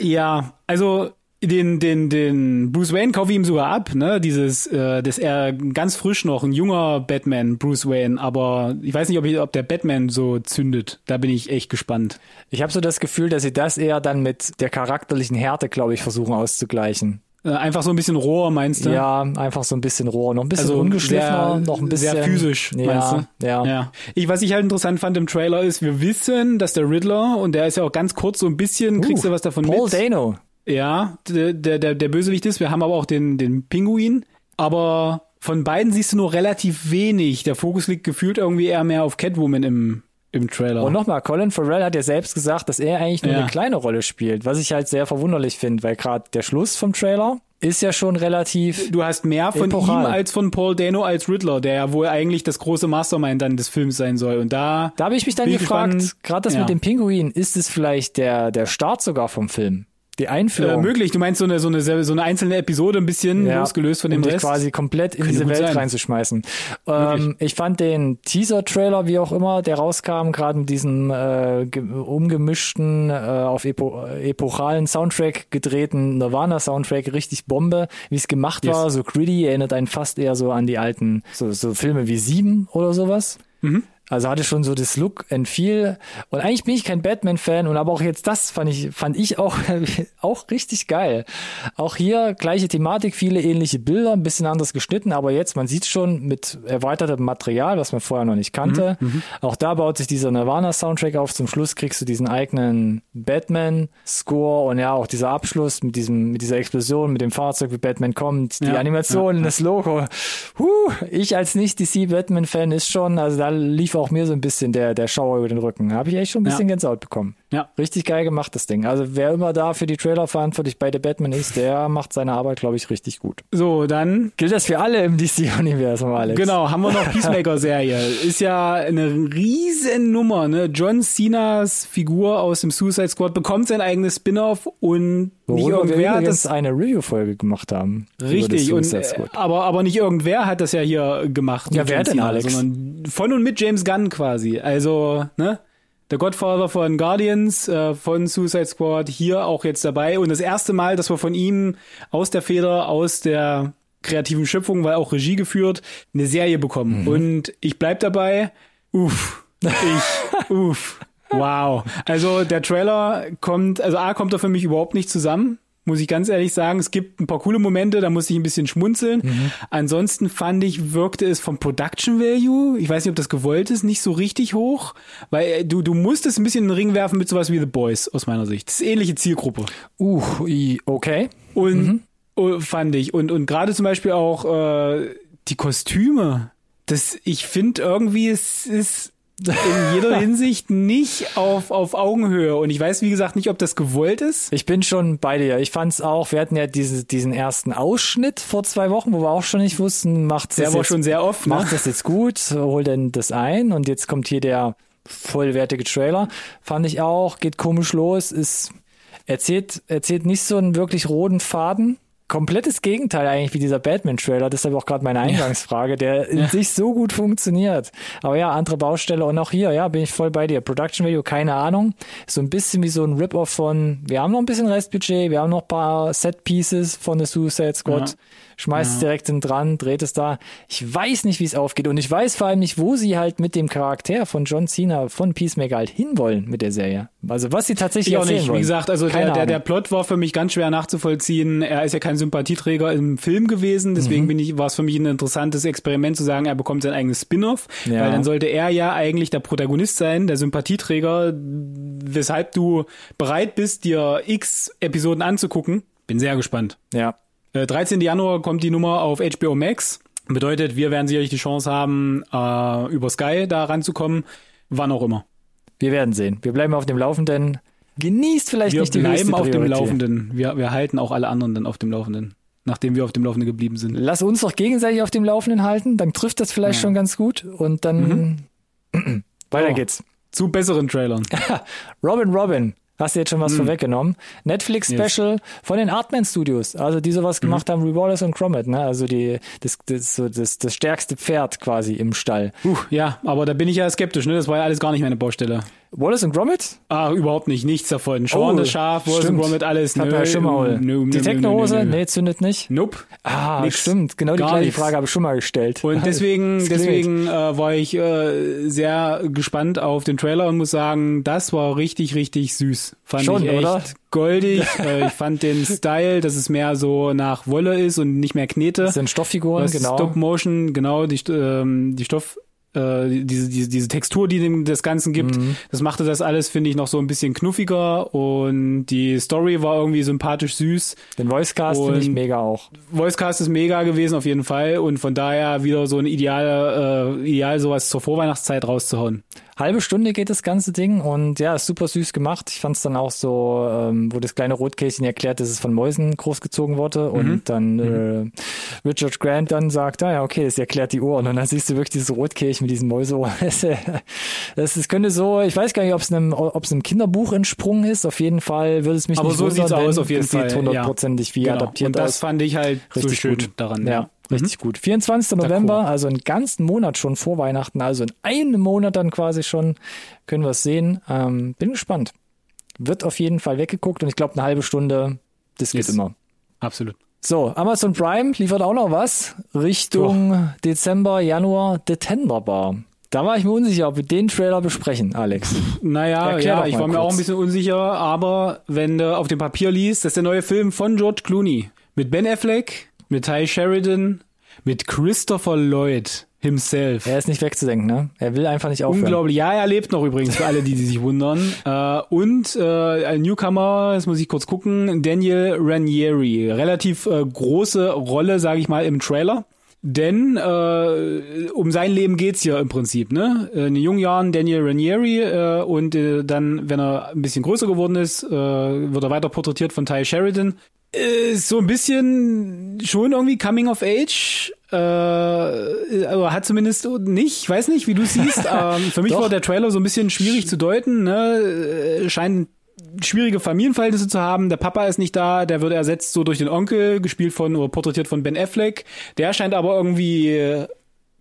Ja, also den, den, den Bruce Wayne kaufe ich ihm sogar ab, ne? Dieses, äh, dass er ganz frisch noch ein junger Batman, Bruce Wayne, aber ich weiß nicht, ob, ich, ob der Batman so zündet. Da bin ich echt gespannt. Ich habe so das Gefühl, dass sie das eher dann mit der charakterlichen Härte, glaube ich, versuchen auszugleichen. Äh, einfach so ein bisschen roher, meinst du? Ja, einfach so ein bisschen roh, noch ein bisschen Also ungeschliffener, noch ein bisschen sehr physisch, ja, meinst du? Ja. ja. Ich, was ich halt interessant fand im Trailer ist, wir wissen, dass der Riddler, und der ist ja auch ganz kurz so ein bisschen, kriegst du was davon Uh, Paul mit? Dano. Ja, der, der, der der Bösewicht ist. Wir haben aber auch den, den Pinguin. Aber von beiden siehst du nur relativ wenig. Der Fokus liegt gefühlt irgendwie eher mehr auf Catwoman im, im Trailer. Und nochmal, Colin Farrell hat ja selbst gesagt, dass er eigentlich nur Ja. eine kleine Rolle spielt, was ich halt sehr verwunderlich finde, weil gerade der Schluss vom Trailer ist ja schon relativ du hast mehr von Epochal. ihm als von Paul Dano als Riddler, der ja wohl eigentlich das große Mastermind dann des Films sein soll. Und da, Da habe ich mich dann gefragt, gerade das Ja. mit dem Pinguin, ist es vielleicht der, der Start sogar vom Film? Die äh, Einführung. möglich, du meinst so eine, so eine, so eine einzelne Episode ein bisschen Ja, losgelöst von dem um Rest. quasi komplett in Könnte diese Welt sein. reinzuschmeißen. Ähm, ich fand den Teaser-Trailer, wie auch immer, der rauskam, gerade mit diesem äh, ge- umgemischten, äh, auf epo epochalen Soundtrack gedrehten Nirvana-Soundtrack richtig Bombe, wie es gemacht Yes. war, so gritty, erinnert einen fast eher so an die alten, so, so Filme wie Sieben oder sowas. Mhm. Also hatte schon so das Look and Feel. Und eigentlich bin ich kein Batman-Fan und aber auch jetzt das fand ich, fand ich auch, auch richtig geil. Auch hier gleiche Thematik, viele ähnliche Bilder, ein bisschen anders geschnitten, aber jetzt, man sieht schon mit erweitertem Material, was man vorher noch nicht kannte. Auch da baut sich dieser Nirvana-Soundtrack auf. Zum Schluss kriegst du diesen eigenen Batman-Score und ja, auch dieser Abschluss mit diesem, mit dieser Explosion, mit dem Fahrzeug, wie Batman kommt, die Ja, Animation, das Logo. Huh, ich als Nicht-DC-Batman-Fan ist schon, also da lief auch mir so ein bisschen der, der Schauer über den Rücken. Habe ich echt schon ein bisschen Ja. Gänsehaut bekommen. Ja. Richtig geil gemacht, das Ding. Also wer immer da für die Trailer verantwortlich bei The Batman ist, der macht seine Arbeit, glaube ich, richtig gut. So, dann Gilt das für alle im DC-Universum, Alex? Genau, haben wir noch Peacemaker-Serie. Ist ja eine riesen Nummer, ne? John Cenas Figur aus dem Suicide Squad bekommt sein eigenes Spin-off und nicht Worüber wir irgendwer hat das eine Review-Folge gemacht haben. richtig und äh, aber aber nicht irgendwer hat das ja hier gemacht. Ja, wer John denn, Cena, Alex? Sondern von und mit James Gunn quasi. Also, ne? Der Godfather von Guardians, äh, von Suicide Squad, hier auch jetzt dabei. Und das erste Mal, dass wir von ihm aus der Feder, aus der kreativen Schöpfung, weil auch Regie geführt, eine Serie bekommen. Mhm. Und ich bleib dabei. Uff. Ich, uff. Wow. Also der Trailer kommt, also A kommt er für mich überhaupt nicht zusammen muss ich ganz ehrlich sagen. Es gibt ein paar coole Momente, da muss ich ein bisschen schmunzeln. Mhm. Ansonsten fand ich, wirkte es vom Production Value, ich weiß nicht, ob das gewollt ist, nicht so richtig hoch, weil äh, du, du musst es ein bisschen in den Ring werfen mit sowas wie The Boys, aus meiner Sicht. Das ist ähnliche Zielgruppe. Uh, okay. Und mhm. Oh, fand ich. Und, und gerade zum Beispiel auch äh, die Kostüme. Das, ich finde irgendwie, es ist in jeder Hinsicht nicht auf, auf Augenhöhe. Und ich weiß, wie gesagt, nicht, ob das gewollt ist. Ich bin schon bei dir. Ich fand es auch, wir hatten ja diese, diesen ersten Ausschnitt vor zwei Wochen, wo wir auch schon nicht wussten, macht es jetzt, schon sehr oft, ne? macht das jetzt gut, hol denn das ein und jetzt kommt hier der vollwertige Trailer. Fand ich auch, geht komisch los, ist erzählt, erzählt nicht so einen wirklich roten Faden komplettes Gegenteil eigentlich wie dieser Batman-Trailer. Deshalb auch gerade meine Eingangsfrage, der in ja. sich so gut funktioniert. Aber ja, andere Baustelle und auch hier, ja, bin ich voll bei dir. Production Value, keine Ahnung. So ein bisschen wie so ein Rip-Off von, wir haben noch ein bisschen Restbudget, wir haben noch ein paar Set-Pieces von The Suicide Squad. Ja schmeißt ja. es direkt hin dran, dreht es da. Ich weiß nicht, wie es aufgeht und ich weiß vor allem nicht, wo sie halt mit dem Charakter von John Cena von Peacemaker halt hinwollen mit der Serie. Also was sie tatsächlich ich auch nicht. Wollen. Wie gesagt, also der, der, der Plot war für mich ganz schwer nachzuvollziehen. Er ist ja kein Sympathieträger im Film gewesen, deswegen mhm. bin ich, war es für mich ein interessantes Experiment zu sagen, er bekommt sein eigenes Spin-off, ja. weil dann sollte er ja eigentlich der Protagonist sein, der Sympathieträger, weshalb du bereit bist, dir x Episoden anzugucken. Bin sehr gespannt. Ja, 13. Äh, Januar kommt die Nummer auf HBO Max. Bedeutet, wir werden sicherlich die Chance haben, äh, über Sky da ranzukommen, wann auch immer. Wir werden sehen. Wir bleiben auf dem Laufenden. Genießt vielleicht wir nicht die Wir bleiben auf dem Laufenden. Wir, wir halten auch alle anderen dann auf dem Laufenden, nachdem wir auf dem Laufenden geblieben sind. Lass uns doch gegenseitig auf dem Laufenden halten, dann trifft das vielleicht ja. schon ganz gut und dann mhm. weiter oh. geht's. Zu besseren Trailern. Robin Robin Hast du jetzt schon was hm. vorweggenommen? Netflix-Special yes. von den Artman Studios, also die sowas mhm. gemacht haben wie Wallace und Gromit, ne? Also die, das, das, so das, das stärkste Pferd quasi im Stall. Uh, ja, aber da bin ich ja skeptisch, ne? Das war ja alles gar nicht meine Baustelle. Wallace und Gromit? Ah, überhaupt nicht, nichts davon. Sean oh, das Schaf, Wallace und Gromit, alles. Nö, schon mal. Nö, die Technohose? Nee, zündet nicht. Nope. Ah, nix. stimmt. Genau die gleiche nix. Frage habe ich schon mal gestellt. Und deswegen, deswegen äh, war ich äh, sehr gespannt auf den Trailer und muss sagen, das war richtig, richtig süß. Fand schon, ich echt oder? goldig. äh, ich fand den Style, dass es mehr so nach Wolle ist und nicht mehr Knete. Das sind Stofffiguren, genau. Stop Motion, genau, die, ähm, die Stoff äh, diese, diese, diese Textur, die dem das Ganzen gibt, mhm. das machte das alles, finde ich, noch so ein bisschen knuffiger und die Story war irgendwie sympathisch süß. Den Voicecast finde ich mega auch. Voicecast ist mega gewesen auf jeden Fall und von daher wieder so ein ideal, äh, ideal sowas zur Vorweihnachtszeit rauszuhauen. Halbe Stunde geht das ganze Ding und ja, ist super süß gemacht. Ich fand es dann auch so, ähm, wo das kleine Rotkästchen erklärt, dass es von Mäusen großgezogen wurde und mhm. dann mhm. äh, Richard Grant dann sagt, ah ja, okay, das erklärt die Ohren und dann siehst du wirklich dieses Rotkästchen mit diesen Mäuseohren. das, das, das könnte so, ich weiß gar nicht, ob es einem, ob es einem Kinderbuch entsprungen ist. Auf jeden Fall würde es mich Aber nicht so sieht's aus, auf jeden Fall. sieht hundertprozentig wie genau. adaptiert und das aus. fand ich halt Richtig so schön gut. daran. Ja. ja. Richtig mhm. gut. 24. November, cool. also einen ganzen Monat schon vor Weihnachten, also in einem Monat dann quasi schon, können wir es sehen. Ähm, bin gespannt. Wird auf jeden Fall weggeguckt und ich glaube, eine halbe Stunde, das geht yes. immer. Absolut. So, Amazon Prime liefert auch noch was Richtung oh. Dezember, Januar, Detender Bar. Da war ich mir unsicher, ob wir den Trailer besprechen, Alex. Naja, Erklär ja, ich war kurz. mir auch ein bisschen unsicher, aber wenn du auf dem Papier liest, das ist der neue Film von George Clooney mit Ben Affleck, mit Ty Sheridan, mit Christopher Lloyd himself. Er ist nicht wegzudenken, ne? Er will einfach nicht aufhören. Unglaublich. Ja, er lebt noch übrigens, für alle, die, die sich wundern. Äh, und äh, ein Newcomer, jetzt muss ich kurz gucken, Daniel Ranieri. Relativ äh, große Rolle, sage ich mal, im Trailer. Denn äh, um sein Leben geht's hier im Prinzip, ne? In jungen Jahren Daniel Ranieri äh, und äh, dann, wenn er ein bisschen größer geworden ist, äh, wird er weiter porträtiert von Ty Sheridan. Äh, so ein bisschen schon irgendwie Coming of Age. Äh, aber hat zumindest nicht, ich weiß nicht, wie du siehst. ähm, für mich war der Trailer so ein bisschen schwierig zu deuten. Ne? Äh, scheint schwierige Familienverhältnisse zu haben. Der Papa ist nicht da, der wird ersetzt so durch den Onkel, gespielt von oder porträtiert von Ben Affleck. Der scheint aber irgendwie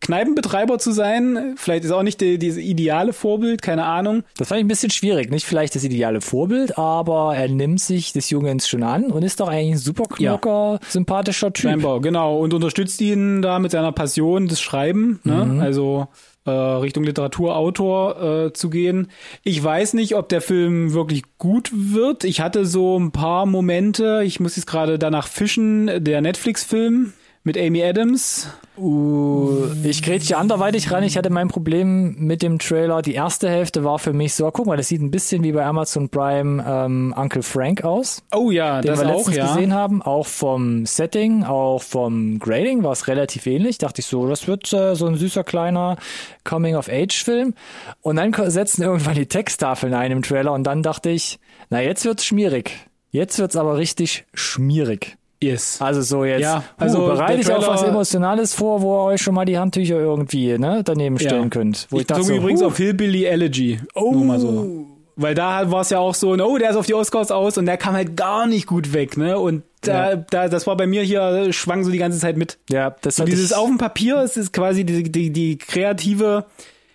Kneipenbetreiber zu sein. Vielleicht ist auch nicht die, diese ideale Vorbild, keine Ahnung. Das fand ich ein bisschen schwierig. Nicht vielleicht das ideale Vorbild, aber er nimmt sich des Jungens schon an und ist doch eigentlich ein super knocker, ja. sympathischer Typ. Scheinbar, genau. Und unterstützt ihn da mit seiner Passion des Schreiben. Ne? Mhm. Also äh, Richtung Literaturautor äh, zu gehen. Ich weiß nicht, ob der Film wirklich gut wird. Ich hatte so ein paar Momente, ich muss jetzt gerade danach fischen, der Netflix-Film mit Amy Adams. Uh, ich grätsche anderweitig ran. Ich hatte mein Problem mit dem Trailer. Die erste Hälfte war für mich so, guck mal, das sieht ein bisschen wie bei Amazon Prime ähm, Uncle Frank aus. Oh ja, den das wir auch, ja. gesehen haben. Auch vom Setting, auch vom Grading war es relativ ähnlich. Dachte ich so, das wird äh, so ein süßer kleiner Coming-of-Age-Film. Und dann setzen irgendwann die Texttafeln ein im Trailer und dann dachte ich, na jetzt wird's schmierig. Jetzt wird's aber richtig schmierig. Yes. Also so jetzt, ja, also uh, bereite ich auch was Emotionales vor, wo ihr euch schon mal die Handtücher irgendwie ne, daneben stellen ja. könnt. Wo ich, ich dachte so, übrigens uh. auf Hillbilly Elegy. Oh. Nur mal so. Weil da war es ja auch so, oh, der ist auf die Oscars aus und der kam halt gar nicht gut weg, ne? Und da, ja. da, das war bei mir hier, schwang so die ganze Zeit mit. Ja, das so dieses auf dem Papier, es ist quasi die, die, die kreative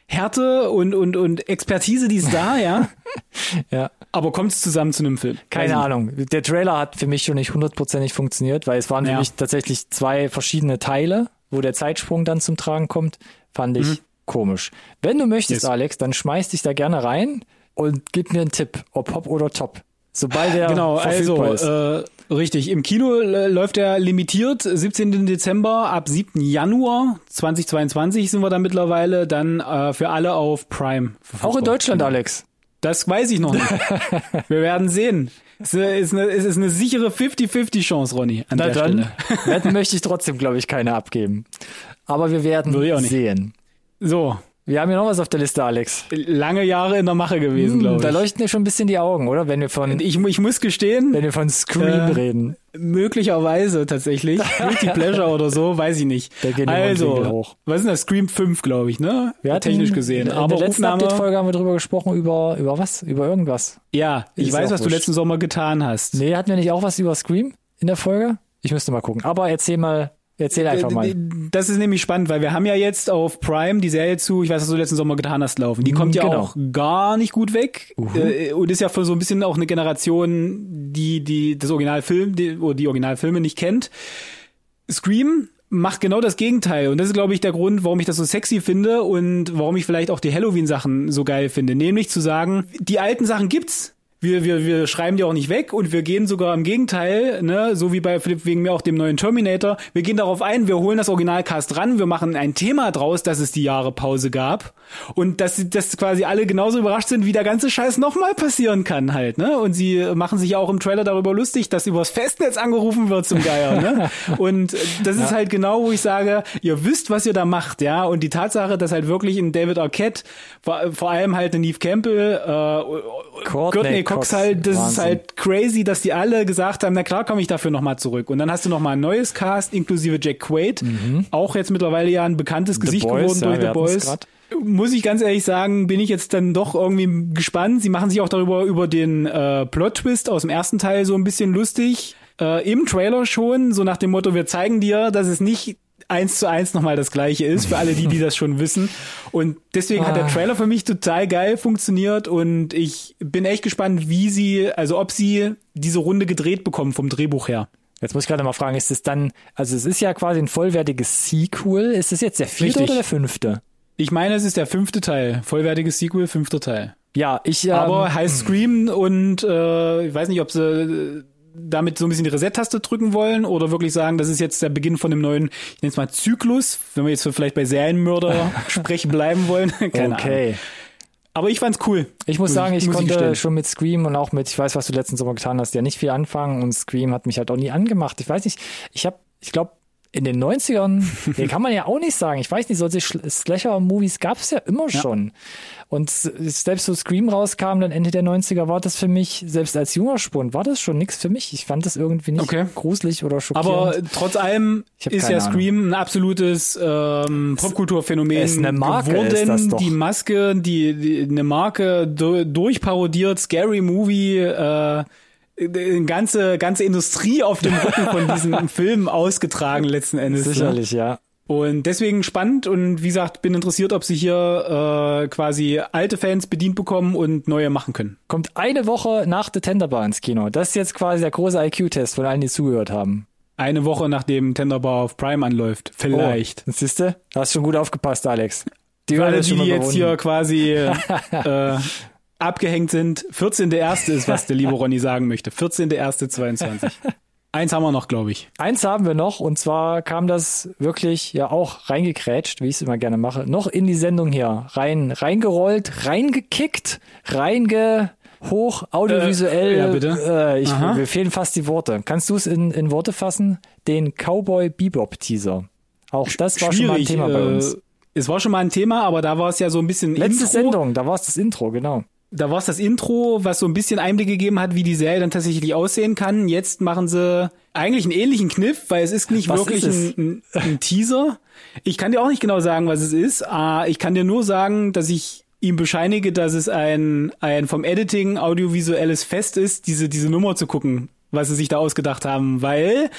Härte und, und, und Expertise, die ist da, ja. ja. Aber kommt es zusammen zu einem Film? Keine Weiß Ahnung. Nicht. Der Trailer hat für mich schon nicht hundertprozentig funktioniert, weil es waren ja. für mich tatsächlich zwei verschiedene Teile, wo der Zeitsprung dann zum Tragen kommt. Fand ich mhm. komisch. Wenn du möchtest, yes. Alex, dann schmeiß dich da gerne rein und gib mir einen Tipp, ob Hop oder Top. Sobald der genau, also ist. Äh, richtig. Im Kino äh, läuft er limitiert 17. Dezember ab 7. Januar 2022 sind wir da mittlerweile dann äh, für alle auf Prime. Auch in Deutschland, Alex. Das weiß ich noch nicht. wir werden sehen. Es ist eine, es ist eine sichere 50-50 Chance, Ronny. An Na der dann, Stelle. Wetten möchte ich trotzdem, glaube ich, keine abgeben. Aber wir werden sehen. So, wir haben ja noch was auf der Liste, Alex. Lange Jahre in der Mache gewesen, hm, glaube ich. Da leuchten ja schon ein bisschen die Augen, oder? Wenn wir von. Ich, ich muss gestehen. Wenn wir von Scream äh, reden. Möglicherweise tatsächlich. Guilty Pleasure oder so, weiß ich nicht. Da gehen also, hoch. was ist denn das? Scream 5, glaube ich, ne? Wir hatten, Technisch gesehen. In, in Aber der letzten Update-Folge haben wir drüber gesprochen, über, über was? Über irgendwas. Ja, ich, ich weiß, was wurscht. du letzten Sommer getan hast. Nee, hatten wir nicht auch was über Scream in der Folge? Ich müsste mal gucken. Aber erzähl mal, Erzähl einfach mal. Das ist nämlich spannend, weil wir haben ja jetzt auf Prime die Serie zu, ich weiß, was du letzten Sommer getan hast, laufen. Die kommt ja genau. auch gar nicht gut weg uh -huh. und ist ja für so ein bisschen auch eine Generation, die die das Originalfilm, die, oder die Originalfilme nicht kennt. Scream macht genau das Gegenteil und das ist glaube ich der Grund, warum ich das so sexy finde und warum ich vielleicht auch die Halloween Sachen so geil finde, nämlich zu sagen, die alten Sachen gibt's, wir, wir, wir schreiben die auch nicht weg und wir gehen sogar im Gegenteil, ne, so wie bei Philipp wegen mir auch dem neuen Terminator. Wir gehen darauf ein, wir holen das Originalcast ran, wir machen ein Thema draus, dass es die Jahre Pause gab und dass, dass quasi alle genauso überrascht sind, wie der ganze Scheiß nochmal passieren kann halt, ne? Und sie machen sich auch im Trailer darüber lustig, dass übers Festnetz angerufen wird zum Geier, ne? Und das ja. ist halt genau, wo ich sage, ihr wisst, was ihr da macht, ja? Und die Tatsache, dass halt wirklich ein David Arquette, vor, vor allem halt ein Neve Campbell, äh, Courtney Cox halt, das Wahnsinn. ist halt crazy, dass die alle gesagt haben, na klar komme ich dafür nochmal zurück. Und dann hast du nochmal ein neues Cast, inklusive Jack Quaid, mhm. auch jetzt mittlerweile ja ein bekanntes The Gesicht Boys, geworden durch ja, The Boys. Muss ich ganz ehrlich sagen, bin ich jetzt dann doch irgendwie gespannt. Sie machen sich auch darüber über den äh, Plot-Twist aus dem ersten Teil so ein bisschen lustig. Äh, Im Trailer schon, so nach dem Motto, wir zeigen dir, dass es nicht eins zu eins nochmal das gleiche ist, für alle die, die das schon wissen. Und deswegen ah. hat der ah. Trailer für mich total geil funktioniert und ich bin echt gespannt, wie sie, also ob sie diese Runde gedreht bekommen vom Drehbuch her. Jetzt muss ich gerade mal fragen, ist es dann, also es ist ja quasi ein vollwertiges Sequel. Ist es jetzt der vierte Richtig. oder der fünfte? Ich meine, es ist der fünfte Teil. Vollwertiges Sequel, fünfter Teil. Ja, ich. Ähm, Aber heißt Scream und äh, ich weiß nicht, ob sie damit so ein bisschen die Reset-Taste drücken wollen oder wirklich sagen, das ist jetzt der Beginn von einem neuen, ich nenne es mal Zyklus, wenn wir jetzt vielleicht bei Serienmörder sprechen bleiben wollen. Keine okay. Ahnung. Aber ich fand's cool. Ich muss, muss sagen, ich, muss konnte ich schon mit Scream und auch mit, ich weiß, was du letzten Sommer getan hast, ja nicht viel anfangen und Scream hat mich halt auch nie angemacht. Ich weiß nicht, ich habe, ich glaube, in den 90ern, nee, kann man ja auch nicht sagen. Ich weiß nicht, solche Slasher-Movies gab es ja immer ja. schon. Und selbst so Scream rauskam, dann Ende der 90er, war das für mich, selbst als junger Spund, war das schon nichts für mich. Ich fand das irgendwie nicht okay. gruselig oder schockierend. Aber trotz allem ist ja Scream ein absolutes ähm, Popkulturphänomen es eine Marke geworden. Ist das doch. Die Maske, die, die eine Marke durchparodiert, Scary Movie, äh, eine ganze, ganze Industrie auf dem Rücken von diesem Film ausgetragen letzten Endes. Ne? Sicherlich, ja. Und deswegen spannend und wie gesagt, bin interessiert, ob sie hier äh, quasi alte Fans bedient bekommen und neue machen können. Kommt eine Woche nach The Tenderbar ins Kino. Das ist jetzt quasi der große IQ-Test von allen, die zugehört haben. Eine Woche nachdem Tenderbar auf Prime anläuft. Vielleicht. Oh, siehst du? Hast schon gut aufgepasst, Alex. Die Für alle, die, die jetzt hier quasi äh, abgehängt sind. 14.1. ist, was der liebe Ronny sagen möchte. 14.1.22. Eins haben wir noch, glaube ich. Eins haben wir noch und zwar kam das wirklich ja auch reingekrätscht, wie ich es immer gerne mache, noch in die Sendung hier rein, reingerollt, reingekickt, reinge hoch audiovisuell. Äh, ja, bitte. Äh, ich, mir fehlen fast die Worte. Kannst du es in, in Worte fassen? Den Cowboy Bebop Teaser. Auch das war Schwierig, schon mal ein Thema bei uns. Äh, es war schon mal ein Thema, aber da war es ja so ein bisschen Letzte Intro. Sendung, da war es das Intro, genau da war es das Intro, was so ein bisschen Einblick gegeben hat, wie die Serie dann tatsächlich aussehen kann. Jetzt machen sie eigentlich einen ähnlichen Kniff, weil es ist nicht was wirklich ist ein, ein, ein, Teaser. Ich kann dir auch nicht genau sagen, was es ist. Uh, ich kann dir nur sagen, dass ich ihm bescheinige, dass es ein, ein vom Editing audiovisuelles Fest ist, diese, diese Nummer zu gucken, was sie sich da ausgedacht haben, weil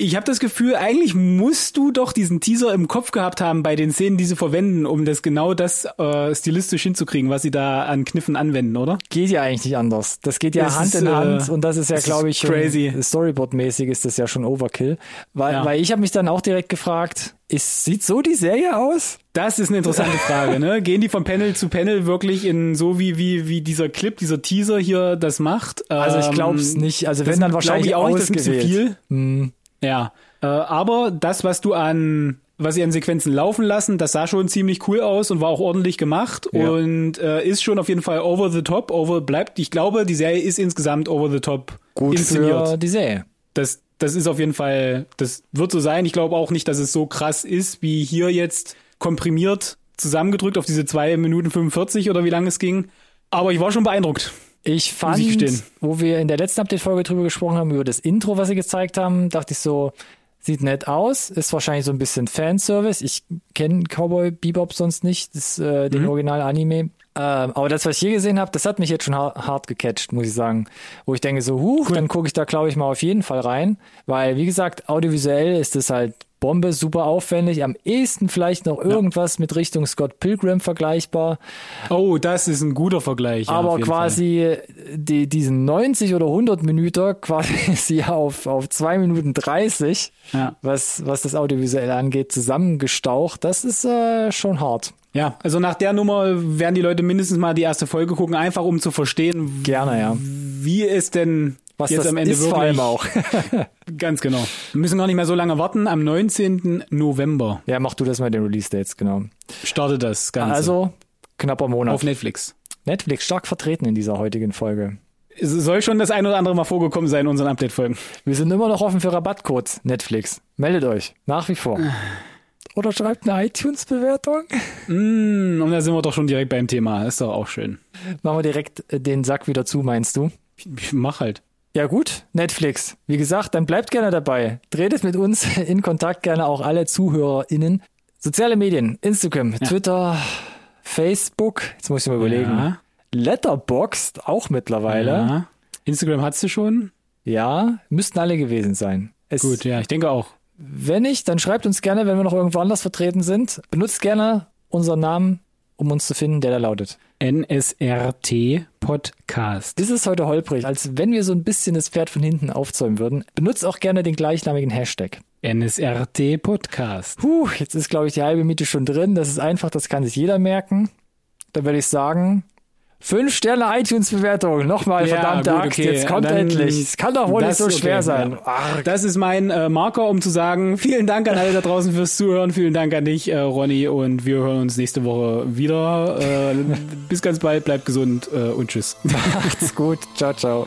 ich habe das Gefühl, eigentlich musst du doch diesen Teaser im Kopf gehabt haben bei den Szenen, die sie verwenden, um das genau das äh, stilistisch hinzukriegen, was sie da an Kniffen anwenden, oder? Geht ja eigentlich nicht anders. Das geht ja das Hand ist, in Hand äh, und das ist ja, glaube ich, crazy. Storyboard-mäßig ist das ja schon Overkill. Weil, ja. weil ich habe mich dann auch direkt gefragt, ist, sieht so die Serie aus? Das ist eine interessante Frage, ne? Gehen die von Panel zu Panel wirklich in so wie wie wie dieser Clip, dieser Teaser hier das macht? Also ich glaube es ähm, nicht. Also wenn dann wahrscheinlich auch nicht, das bisschen viel. Hm. Ja, äh, aber das, was du an was sie an Sequenzen laufen lassen, das sah schon ziemlich cool aus und war auch ordentlich gemacht ja. und äh, ist schon auf jeden Fall over the top, over bleibt. Ich glaube, die Serie ist insgesamt over the top Gut inszeniert. Für die Serie. Das das ist auf jeden Fall, das wird so sein. Ich glaube auch nicht, dass es so krass ist, wie hier jetzt komprimiert zusammengedrückt auf diese zwei Minuten 45 oder wie lange es ging. Aber ich war schon beeindruckt. Ich fand, ich wo wir in der letzten Update-Folge drüber gesprochen haben, über das Intro, was sie gezeigt haben, dachte ich so, sieht nett aus, ist wahrscheinlich so ein bisschen Fanservice. Ich kenne Cowboy Bebop sonst nicht, das, äh, den mhm. Original-Anime. Ähm, aber das, was ich hier gesehen habe, das hat mich jetzt schon hart, hart gecatcht, muss ich sagen. Wo ich denke so, huch, cool. dann gucke ich da, glaube ich, mal auf jeden Fall rein. Weil, wie gesagt, audiovisuell ist es halt Bombe, super aufwendig. Am ehesten vielleicht noch irgendwas ja. mit Richtung Scott Pilgrim vergleichbar. Oh, das ist ein guter Vergleich. Ja, Aber quasi die, diesen 90 oder 100 Minuten quasi auf, auf 2 Minuten 30, ja. was, was das Audiovisuelle angeht, zusammengestaucht. Das ist äh, schon hart. Ja, also nach der Nummer werden die Leute mindestens mal die erste Folge gucken, einfach um zu verstehen, gerne, ja. wie es denn was jetzt das am Ende ist vor allem auch. ganz genau. Wir müssen gar nicht mehr so lange warten. Am 19. November. Ja, mach du das mal den Release-Dates, genau. Startet das Ganze. Also, knapper Monat. Auf Netflix. Netflix stark vertreten in dieser heutigen Folge. Es soll schon das ein oder andere mal vorgekommen sein in unseren Update-Folgen. Wir sind immer noch offen für Rabattcodes. Netflix. Meldet euch. Nach wie vor. Oder schreibt eine iTunes-Bewertung. Mm, und da sind wir doch schon direkt beim Thema. Ist doch auch schön. Machen wir direkt äh, den Sack wieder zu, meinst du? Ich, ich mach halt. Ja gut, Netflix. Wie gesagt, dann bleibt gerne dabei. Tretet mit uns in Kontakt, gerne auch alle ZuhörerInnen. Soziale Medien, Instagram, ja. Twitter, Facebook, jetzt muss ich mal überlegen. Ja. Letterboxd auch mittlerweile. Ja. Instagram hast du schon? Ja, müssten alle gewesen sein. Es, Gut, ja, ich denke auch. Wenn nicht, dann schreibt uns gerne, wenn wir noch irgendwo anders vertreten sind. Benutzt gerne unseren Namen, um uns zu finden, der da lautet. NSRT Podcast. Das ist heute holprig, als wenn wir so ein bisschen das Pferd von hinten aufzäumen würden. Benutzt auch gerne den gleichnamigen Hashtag. NSRT Podcast. Puh, jetzt ist, glaube ich, die halbe Miete schon drin. Das ist einfach, das kann sich jeder merken. Dann würde ich sagen, Fünf Sterne iTunes-Bewertung. Nochmal, ja, verdammte gut, Axt, okay. jetzt kommt Dann, endlich. Es kann doch wohl nicht so okay, schwer sein. Ja. Das ist mein äh, Marker, um zu sagen, vielen Dank an alle da draußen fürs Zuhören. Vielen Dank an dich, äh, Ronny. Und wir hören uns nächste Woche wieder. Äh, bis ganz bald, bleibt gesund äh, und tschüss. Macht's gut. Ciao, ciao.